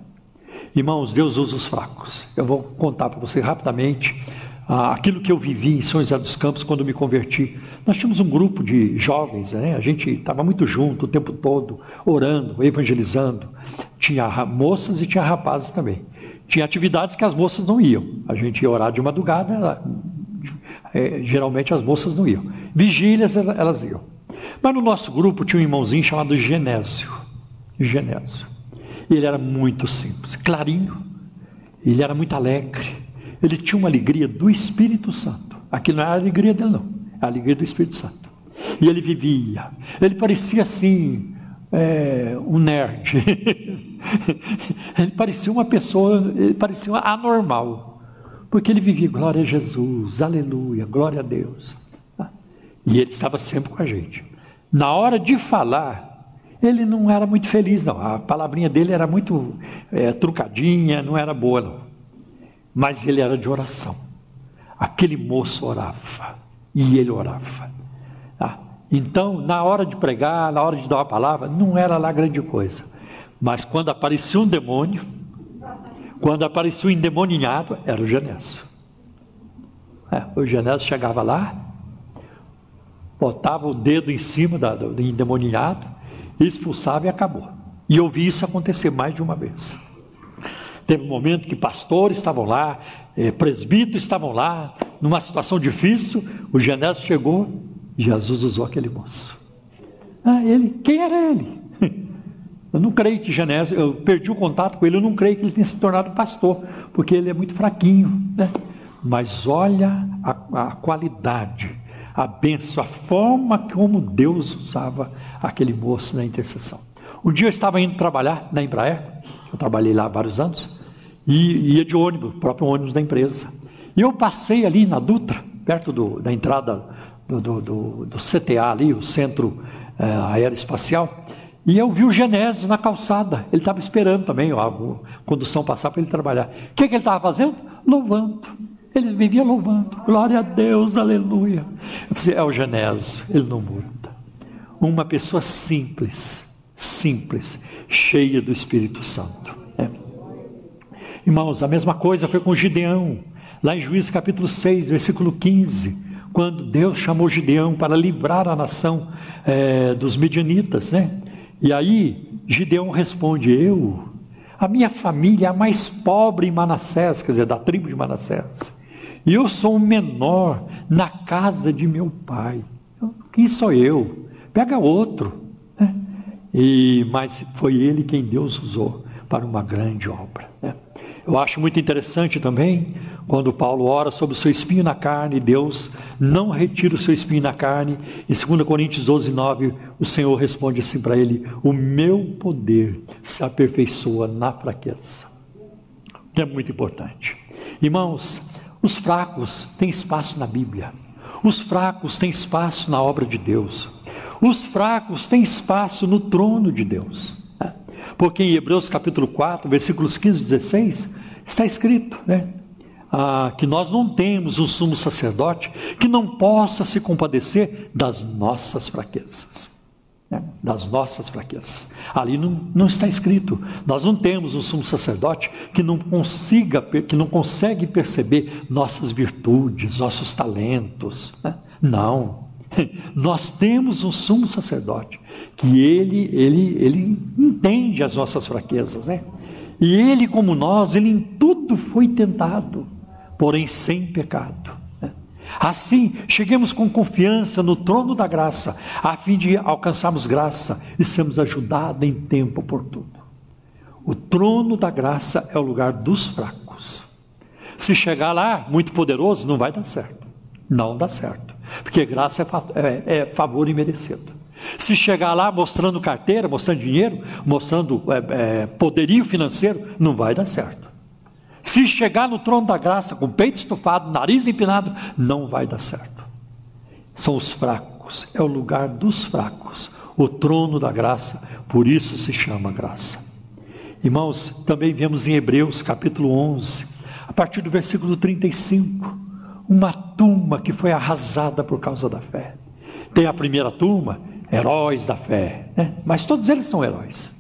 [SPEAKER 5] Irmãos, Deus usa os fracos. Eu vou contar para você rapidamente aquilo que eu vivi em São José dos Campos quando me converti. Nós tínhamos um grupo de jovens, né? a gente estava muito junto o tempo todo, orando, evangelizando. Tinha moças e tinha rapazes também. Tinha atividades que as moças não iam. A gente ia orar de madrugada, é, geralmente as moças não iam. Vigílias elas iam. Mas no nosso grupo tinha um irmãozinho chamado Genésio. Genésio. Ele era muito simples, clarinho. Ele era muito alegre ele tinha uma alegria do Espírito Santo. Aquilo não era a alegria dele, não. É a alegria do Espírito Santo. E ele vivia. Ele parecia assim, é, um nerd. ele parecia uma pessoa, ele parecia anormal. Porque ele vivia, glória a Jesus, aleluia, glória a Deus. E ele estava sempre com a gente. Na hora de falar, ele não era muito feliz, não. A palavrinha dele era muito é, trucadinha, não era boa, não mas ele era de oração. Aquele moço orava e ele orava. Ah, então, na hora de pregar, na hora de dar uma palavra, não era lá grande coisa. Mas quando aparecia um demônio, quando aparecia um endemoninhado, era o Genésio. É, o Genésio chegava lá, botava o dedo em cima do, do endemoninhado, expulsava e acabou. E eu vi isso acontecer mais de uma vez. Teve um momento que pastores estavam lá, eh, presbíteros estavam lá, numa situação difícil, o Genésio chegou Jesus usou aquele moço. Ah, ele, quem era ele? Eu não creio que Genésio, eu perdi o contato com ele, eu não creio que ele tenha se tornado pastor, porque ele é muito fraquinho, né? Mas olha a, a qualidade, a benção, a forma como Deus usava aquele moço na intercessão. Um dia eu estava indo trabalhar na Embraer, eu trabalhei lá vários anos, e ia de ônibus, próprio ônibus da empresa. E eu passei ali na Dutra, perto do, da entrada do, do, do, CTA ali, o Centro é, Aeroespacial, e eu vi o Genésio na calçada. Ele estava esperando também a condução passar para ele trabalhar. O que, que ele estava fazendo? Louvando. Ele vivia louvando. Glória a Deus, aleluia. Eu falei, é o Genésio, ele não muda. Uma pessoa simples, simples, cheia do Espírito Santo. Irmãos, a mesma coisa foi com Gideão. Lá em Juízes capítulo 6, versículo 15, quando Deus chamou Gideão para livrar a nação é, dos midianitas, né? E aí Gideão responde: Eu, a minha família é a mais pobre em Manassés, quer dizer, da tribo de Manassés. E eu sou o menor na casa de meu pai. Quem sou eu? Pega outro. Né? E, mas foi ele quem Deus usou para uma grande obra. Né? Eu acho muito interessante também quando Paulo ora sobre o seu espinho na carne, Deus não retira o seu espinho na carne. Em 2 Coríntios 12, 9, o Senhor responde assim para ele: O meu poder se aperfeiçoa na fraqueza. Que é muito importante. Irmãos, os fracos têm espaço na Bíblia. Os fracos têm espaço na obra de Deus. Os fracos têm espaço no trono de Deus. Porque em Hebreus capítulo 4, versículos 15 e 16, está escrito, né? ah, que nós não temos um sumo sacerdote que não possa se compadecer das nossas fraquezas. Né? Das nossas fraquezas. Ali não, não está escrito. Nós não temos um sumo sacerdote que não consiga, que não consegue perceber nossas virtudes, nossos talentos. Né? Não. Nós temos um sumo sacerdote que ele, ele, ele entende as nossas fraquezas, né? E ele, como nós, ele em tudo foi tentado, porém sem pecado. Né? Assim, cheguemos com confiança no trono da graça, a fim de alcançarmos graça e sermos ajudados em tempo oportuno. O trono da graça é o lugar dos fracos. Se chegar lá muito poderoso, não vai dar certo. Não dá certo. Porque graça é, é, é favor imerecido. Se chegar lá mostrando carteira, mostrando dinheiro, mostrando é, é, poderio financeiro, não vai dar certo. Se chegar no trono da graça com peito estufado, nariz empinado, não vai dar certo. São os fracos, é o lugar dos fracos, o trono da graça, por isso se chama graça. Irmãos, também vemos em Hebreus capítulo 11, a partir do versículo 35, uma turma que foi arrasada por causa da fé. Tem a primeira turma, heróis da fé, né? mas todos eles são heróis.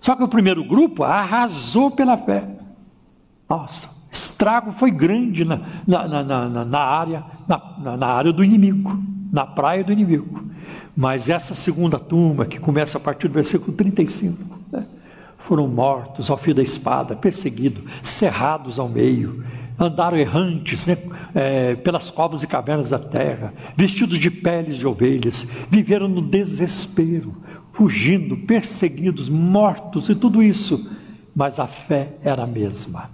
[SPEAKER 5] Só que o primeiro grupo arrasou pela fé. Nossa, estrago foi grande na, na, na, na área, na, na área do inimigo, na praia do inimigo. Mas essa segunda turma, que começa a partir do versículo 35, né? foram mortos ao fio da espada, perseguidos, cerrados ao meio, andaram errantes né, é, pelas covas e cavernas da terra, vestidos de peles de ovelhas, viveram no desespero, fugindo, perseguidos, mortos e tudo isso, mas a fé era a mesma.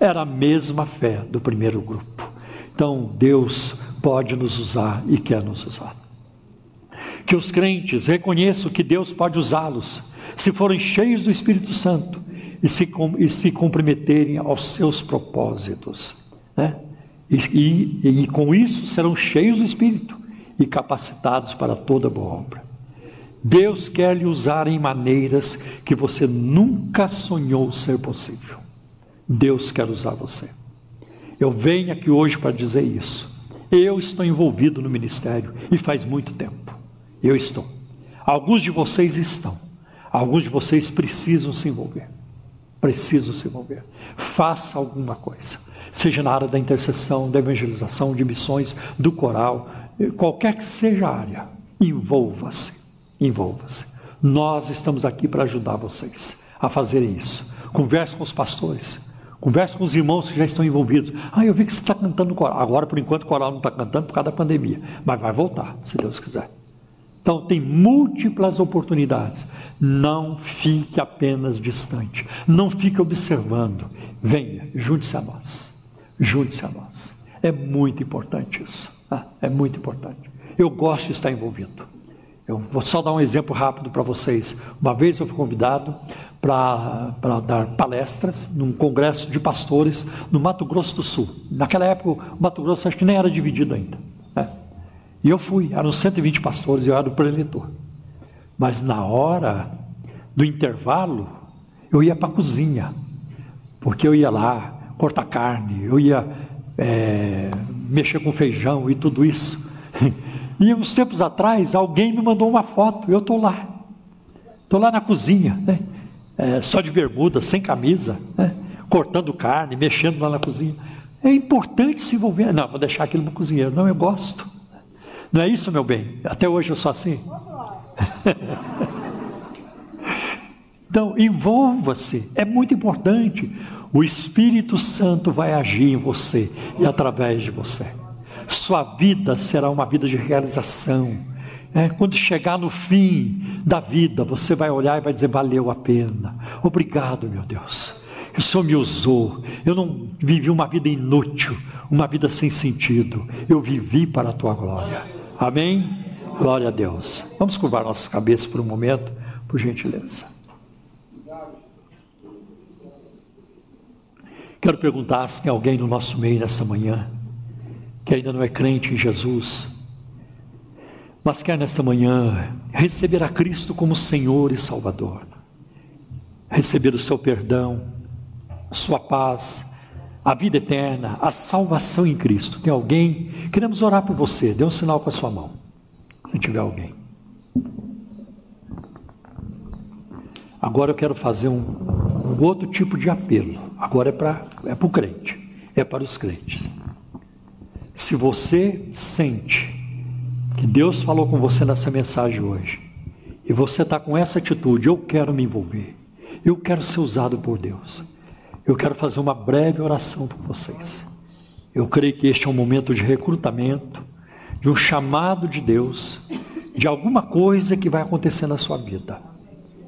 [SPEAKER 5] Era a mesma fé do primeiro grupo. Então, Deus pode nos usar e quer nos usar. Que os crentes reconheçam que Deus pode usá-los, se forem cheios do Espírito Santo e se, e se comprometerem aos seus propósitos. Né? E, e, e com isso serão cheios do Espírito e capacitados para toda boa obra. Deus quer lhe usar em maneiras que você nunca sonhou ser possível. Deus quer usar você. Eu venho aqui hoje para dizer isso. Eu estou envolvido no ministério e faz muito tempo. Eu estou. Alguns de vocês estão. Alguns de vocês precisam se envolver. Precisam se envolver. Faça alguma coisa. Seja na área da intercessão, da evangelização, de missões, do coral, qualquer que seja a área. Envolva-se. Envolva-se. Nós estamos aqui para ajudar vocês a fazerem isso. Converse com os pastores Converse com os irmãos que já estão envolvidos. Ah, eu vi que você está cantando coral. Agora, por enquanto, o coral não está cantando por causa da pandemia. Mas vai voltar, se Deus quiser. Então, tem múltiplas oportunidades. Não fique apenas distante. Não fique observando. Venha, junte-se a nós. Junte-se a nós. É muito importante isso. Ah, é muito importante. Eu gosto de estar envolvido. Eu vou só dar um exemplo rápido para vocês. Uma vez eu fui convidado para dar palestras num congresso de pastores no Mato Grosso do Sul. Naquela época, o Mato Grosso acho que nem era dividido ainda. E eu fui, eram 120 pastores, eu era o preletor. Mas na hora do intervalo, eu ia para a cozinha, porque eu ia lá cortar carne, eu ia é, mexer com feijão e tudo isso. E uns tempos atrás, alguém me mandou uma foto, eu estou lá. Estou lá na cozinha, né? É, só de bermuda, sem camisa, né? cortando carne, mexendo lá na cozinha. É importante se envolver. Não, vou deixar aquilo no cozinheiro. Não, eu gosto. Não é isso, meu bem? Até hoje eu sou assim. então, envolva-se. É muito importante. O Espírito Santo vai agir em você e através de você sua vida será uma vida de realização. É, quando chegar no fim da vida, você vai olhar e vai dizer: valeu a pena. Obrigado, meu Deus. O Senhor me usou. Eu não vivi uma vida inútil, uma vida sem sentido. Eu vivi para a tua glória. Amém? Glória a Deus. Vamos curvar nossas cabeças por um momento, por gentileza. Quero perguntar se tem alguém no nosso meio nessa manhã que ainda não é crente em Jesus, mas quer nesta manhã receber a Cristo como Senhor e Salvador, receber o seu perdão, a sua paz, a vida eterna, a salvação em Cristo. Tem alguém? Queremos orar por você. Dê um sinal com a sua mão, se tiver alguém. Agora eu quero fazer um, um outro tipo de apelo. Agora é para é o crente, é para os crentes. Se você sente que Deus falou com você nessa mensagem hoje, e você está com essa atitude, eu quero me envolver, eu quero ser usado por Deus, eu quero fazer uma breve oração por vocês. Eu creio que este é um momento de recrutamento, de um chamado de Deus, de alguma coisa que vai acontecer na sua vida,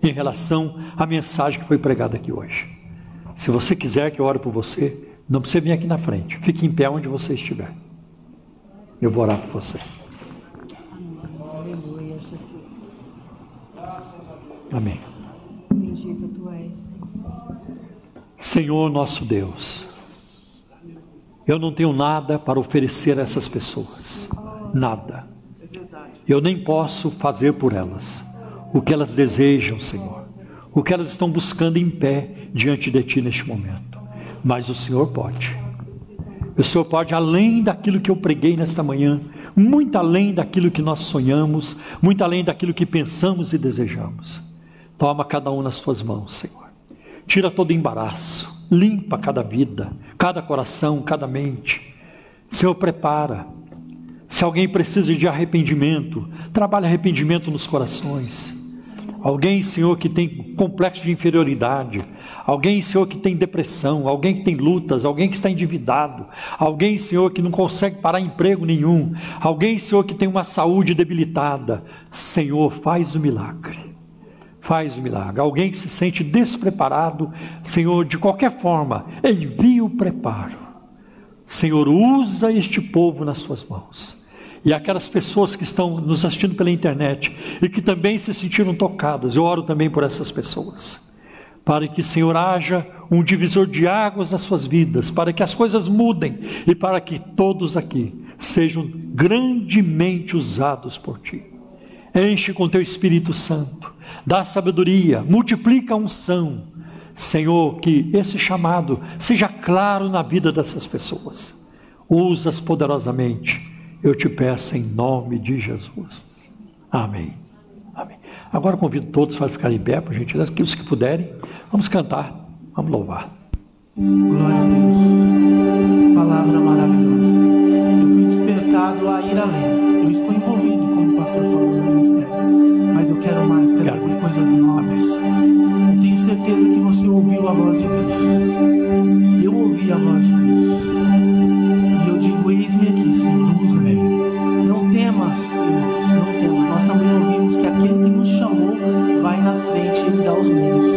[SPEAKER 5] em relação à mensagem que foi pregada aqui hoje. Se você quiser que eu ore por você, não precisa vir aqui na frente, fique em pé onde você estiver. Eu vou orar por você. Aleluia, Jesus. Amém. Senhor nosso Deus, eu não tenho nada para oferecer a essas pessoas. Nada. Eu nem posso fazer por elas o que elas desejam, Senhor. O que elas estão buscando em pé diante de Ti neste momento. Mas o Senhor pode. O Senhor pode, além daquilo que eu preguei nesta manhã, muito além daquilo que nós sonhamos, muito além daquilo que pensamos e desejamos. Toma cada um nas tuas mãos, Senhor. Tira todo embaraço, limpa cada vida, cada coração, cada mente. Senhor, prepara. Se alguém precisa de arrependimento, trabalha arrependimento nos corações. Alguém, Senhor, que tem complexo de inferioridade, alguém, Senhor, que tem depressão, alguém que tem lutas, alguém que está endividado, alguém, Senhor, que não consegue parar emprego nenhum, alguém, Senhor, que tem uma saúde debilitada. Senhor, faz o milagre. Faz milagre. Alguém que se sente despreparado, Senhor, de qualquer forma, envia o preparo. Senhor, usa este povo nas tuas mãos e aquelas pessoas que estão nos assistindo pela internet e que também se sentiram tocadas. Eu oro também por essas pessoas. Para que, Senhor, haja um divisor de águas nas suas vidas, para que as coisas mudem e para que todos aqui sejam grandemente usados por Ti. Enche com Teu Espírito Santo, dá sabedoria, multiplica a unção. Senhor, que esse chamado seja claro na vida dessas pessoas. Usa-as poderosamente eu te peço em nome de Jesus. Amém. Amém. Agora convido todos para ficarem em pé, por gentileza, aqueles que puderem. Vamos cantar, vamos louvar.
[SPEAKER 6] Glória a Deus. Palavra maravilhosa. Eu fui despertado a ir além. Eu estou envolvido, como o pastor falou coisas novas. Eu tenho certeza que você ouviu a voz de Deus. Eu ouvi a voz de Deus digo: Eis-me aqui, Senhor, usa-me. Não temas, irmãos, não temas. Nós também ouvimos que aquele que nos chamou vai na frente e dá os meios.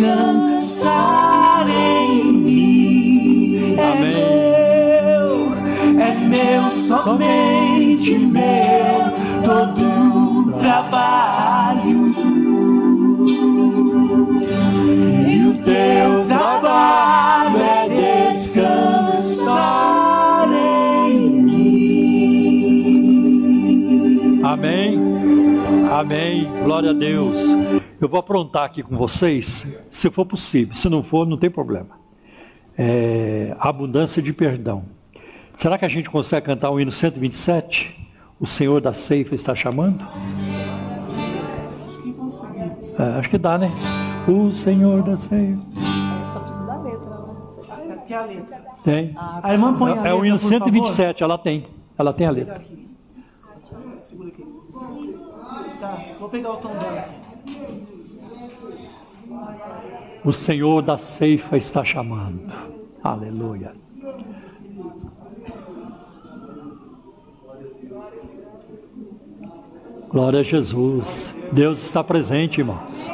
[SPEAKER 3] Descansar em mim. É
[SPEAKER 5] Amém.
[SPEAKER 2] meu, é meu, somente meu, todo trabalho. E o teu trabalho é descansar em mim.
[SPEAKER 5] Amém. Amém. Glória a Deus. Eu vou aprontar aqui com vocês, se for possível. Se não for, não tem problema. É, abundância de perdão. Será que a gente consegue cantar o hino 127? O Senhor da ceifa está chamando? É, acho que dá, né? O Senhor da ceifa.
[SPEAKER 2] Aqui é a letra.
[SPEAKER 5] Tem.
[SPEAKER 2] A irmã põe a letra,
[SPEAKER 5] é o hino
[SPEAKER 2] por favor.
[SPEAKER 5] 127, ela tem. Ela tem a letra.
[SPEAKER 2] Segura aqui. Tá, vou pegar o tom dela.
[SPEAKER 5] O Senhor da ceifa está chamando. Aleluia. Glória a Jesus. Deus está presente, irmãos.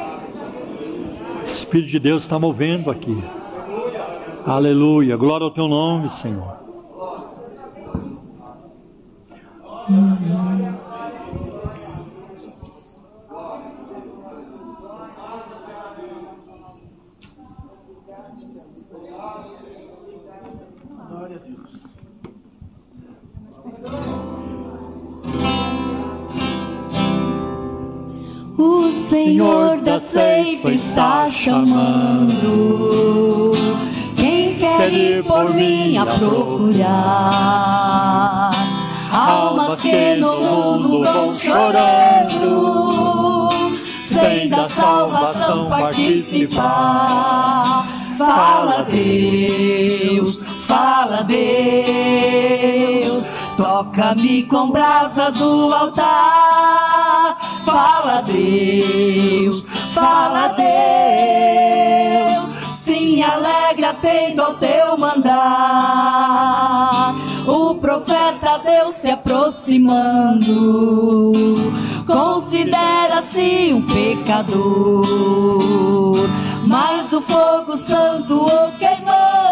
[SPEAKER 5] O Espírito de Deus está movendo aqui. Aleluia. Glória ao teu nome, Senhor.
[SPEAKER 2] Glória
[SPEAKER 3] Senhor da ceifa está chamando. Quem quer ir por mim a procurar? Almas que no mundo vão chorando, sem da salvação participar. Fala Deus, fala Deus. Toca-me com brasas o altar. Fala, Deus, fala, Deus. Sim, alegre, atento ao teu mandar. O profeta Deus se aproximando. Considera-se um pecador. Mas o fogo santo o queimando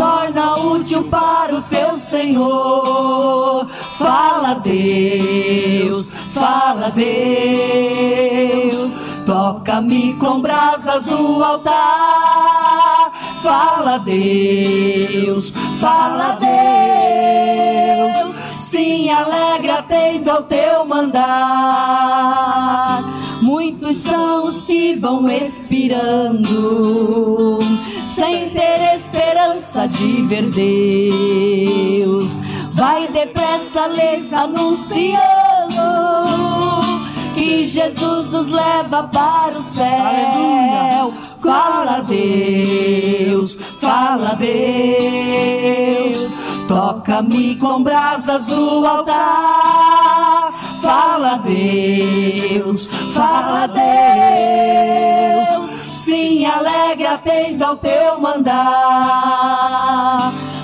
[SPEAKER 3] torna útil para o seu Senhor. Fala, Deus, fala, Deus. Toca-me com brasas o altar. Fala, Deus, fala, Deus. Sim, alegre, atento ao teu mandar. São os que vão expirando, sem ter esperança de ver Deus. Vai depressa lhes anunciando que Jesus os leva para o céu. Fala Deus, fala Deus. Toca-me com brasas o altar. Fala Deus, fala Deus. Sim, alegre, atento ao teu mandar.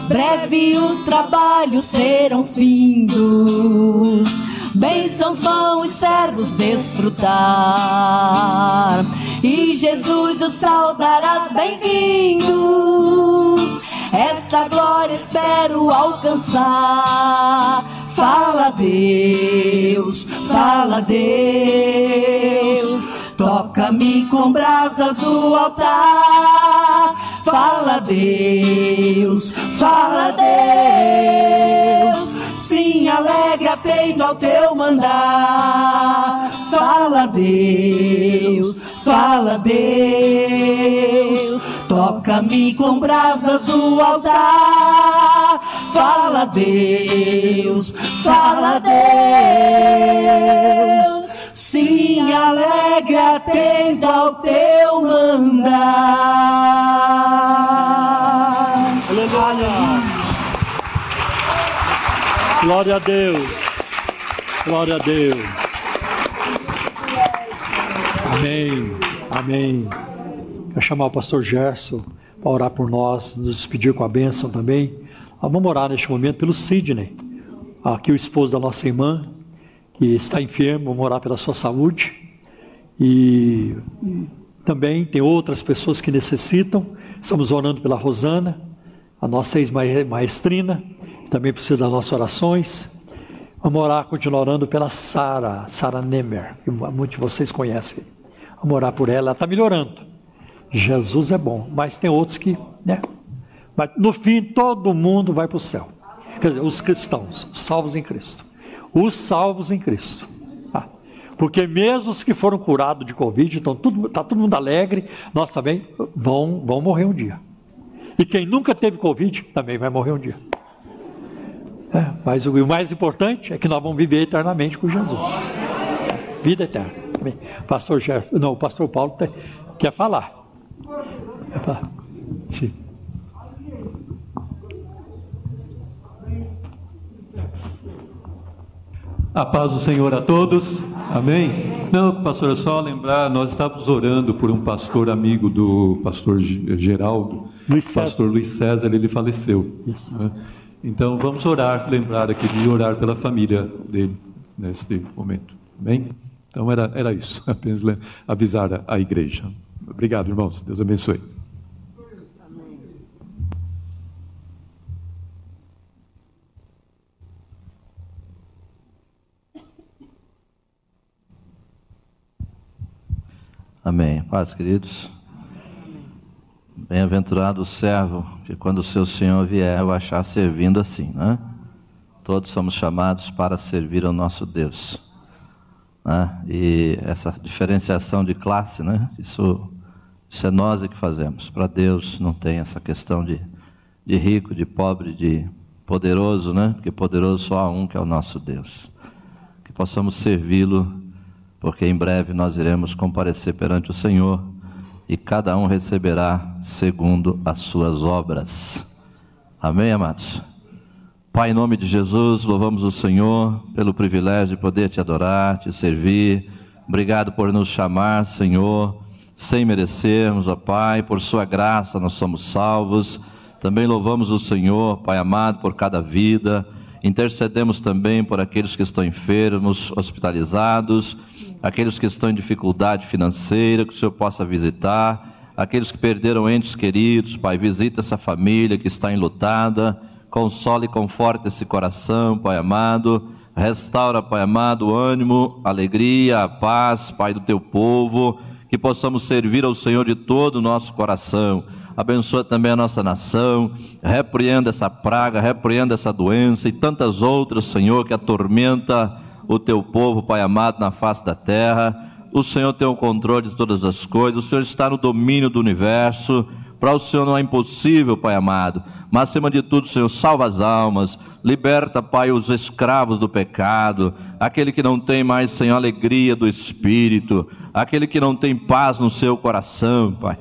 [SPEAKER 3] Breve os trabalhos serão findos. Bênçãos vão os servos desfrutar. E Jesus os saudarás bem-vindos. Essa glória espero alcançar. Fala Deus, fala Deus. Toca-me com brasas o altar. Fala Deus, fala Deus. Sim, alegre, atento ao teu mandar. Fala Deus, fala Deus. Toca-me com brasas o altar. Fala Deus, fala Deus. Sim, alegre, atento ao teu mandar.
[SPEAKER 5] Aleluia. Glória a Deus. Glória a Deus. Amém. Amém. Quero chamar o pastor Gerson para orar por nós, nos despedir com a bênção também. Ah, vamos orar neste momento pelo Sidney, aqui o esposo da nossa irmã, que está enfermo, vamos orar pela sua saúde. E, também tem outras pessoas que necessitam. Estamos orando pela Rosana, a nossa ex-maestrina, também precisa das nossas orações. Vamos orar, continuar orando pela Sara, Sara Nemer, que muitos de vocês conhecem. Vamos orar por ela, ela está melhorando. Jesus é bom, mas tem outros que, né? Mas no fim, todo mundo vai para o céu. Quer dizer, os cristãos, salvos em Cristo. Os salvos em Cristo. Ah, porque mesmo os que foram curados de Covid, está tudo, tá todo mundo alegre, nós também vão, vão morrer um dia. E quem nunca teve Covid também vai morrer um dia. É, mas o mais importante é que nós vamos viver eternamente com Jesus. Vida eterna. Pastor Gerson, não, o pastor Paulo quer falar. Sim.
[SPEAKER 7] A paz do Senhor a todos. Amém. Não, pastor, é só lembrar, nós estávamos orando por um pastor amigo do pastor Geraldo, Luiz pastor Luiz César, ele faleceu. Né? Então vamos orar, lembrar aqui de orar pela família dele neste momento. Amém? Então era, era isso, apenas avisar a, a igreja. Obrigado, irmãos. Deus abençoe.
[SPEAKER 8] Amém. Paz, queridos. Bem-aventurado o servo que, quando o seu Senhor vier, o achar servindo assim, né? Todos somos chamados para servir ao nosso Deus. Né? E essa diferenciação de classe, né? Isso, isso é nós que fazemos. Para Deus não tem essa questão de, de rico, de pobre, de poderoso, né? Porque poderoso só há um que é o nosso Deus. Que possamos servi-lo porque em breve nós iremos comparecer perante o Senhor e cada um receberá segundo as suas obras. Amém, amados? Pai, em nome de Jesus, louvamos o Senhor pelo privilégio de poder te adorar, te servir. Obrigado por nos chamar, Senhor, sem merecermos, ó Pai, por Sua graça nós somos salvos. Também louvamos o Senhor, Pai amado, por cada vida. Intercedemos também por aqueles que estão enfermos, hospitalizados, aqueles que estão em dificuldade financeira, que o Senhor possa visitar, aqueles que perderam entes queridos, Pai, visita essa família que está enlutada Console e conforte esse coração, Pai amado. Restaura, Pai amado, o ânimo, a alegria, a paz, Pai do teu povo. Que possamos servir ao Senhor de todo o nosso coração. Abençoa também a nossa nação. Repreenda essa praga, repreenda essa doença e tantas outras, Senhor, que atormenta o teu povo, Pai amado, na face da terra. O Senhor tem o controle de todas as coisas, o Senhor está no domínio do universo. Para o Senhor não é impossível, Pai amado. Mas acima de tudo, Senhor, salva as almas, liberta, Pai, os escravos do pecado, aquele que não tem mais, Senhor, alegria do espírito, aquele que não tem paz no seu coração, Pai.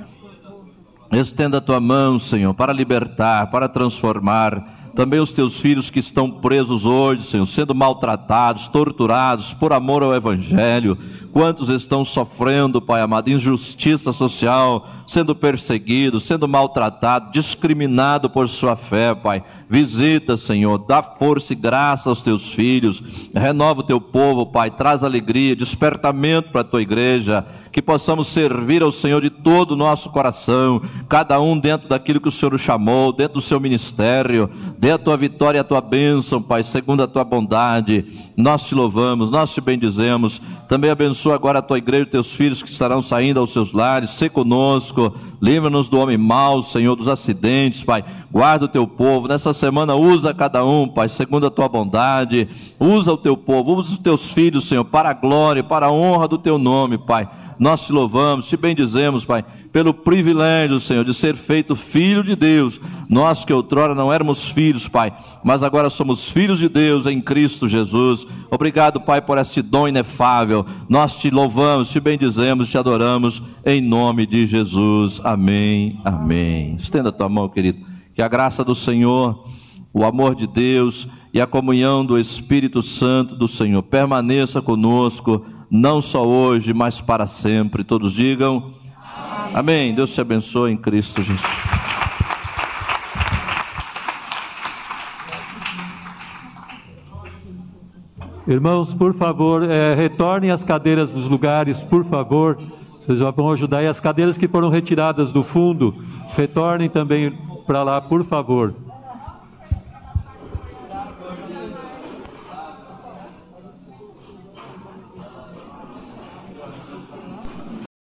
[SPEAKER 8] Estenda a tua mão, Senhor, para libertar, para transformar também os teus filhos que estão presos hoje, Senhor, sendo maltratados, torturados por amor ao Evangelho. Quantos estão sofrendo, Pai amado, injustiça social, sendo perseguidos, sendo maltratados, discriminados por sua fé, Pai. Visita, Senhor, dá força e graça aos teus filhos, renova o teu povo, Pai, traz alegria, despertamento para a tua igreja, que possamos servir ao Senhor de todo o nosso coração, cada um dentro daquilo que o Senhor chamou, dentro do seu ministério, dê a tua vitória e a tua bênção, Pai, segundo a tua bondade. Nós te louvamos, nós te bendizemos. Também abençoa agora a tua igreja e teus filhos que estarão saindo aos seus lares, se conosco, livra-nos do homem mau, Senhor, dos acidentes, Pai. Guarda o teu povo. Nessa semana, usa cada um, Pai, segundo a tua bondade. Usa o teu povo, usa os teus filhos, Senhor, para a glória, para a honra do teu nome, Pai. Nós te louvamos, te bendizemos, Pai, pelo privilégio, Senhor, de ser feito filho de Deus. Nós que outrora não éramos filhos, Pai, mas agora somos filhos de Deus em Cristo Jesus. Obrigado, Pai, por este dom inefável. Nós te louvamos, te bendizemos, te adoramos em nome de Jesus. Amém. Amém. Estenda a tua mão, querido. Que a graça do Senhor, o amor de Deus e a comunhão do Espírito Santo do Senhor permaneça conosco não só hoje, mas para sempre. Todos digam Amém. Amém. Deus te abençoe em Cristo Jesus.
[SPEAKER 7] Irmãos, por favor, é, retornem as cadeiras dos lugares, por favor. Vocês vão ajudar. E as cadeiras que foram retiradas do fundo, retornem também para lá, por favor.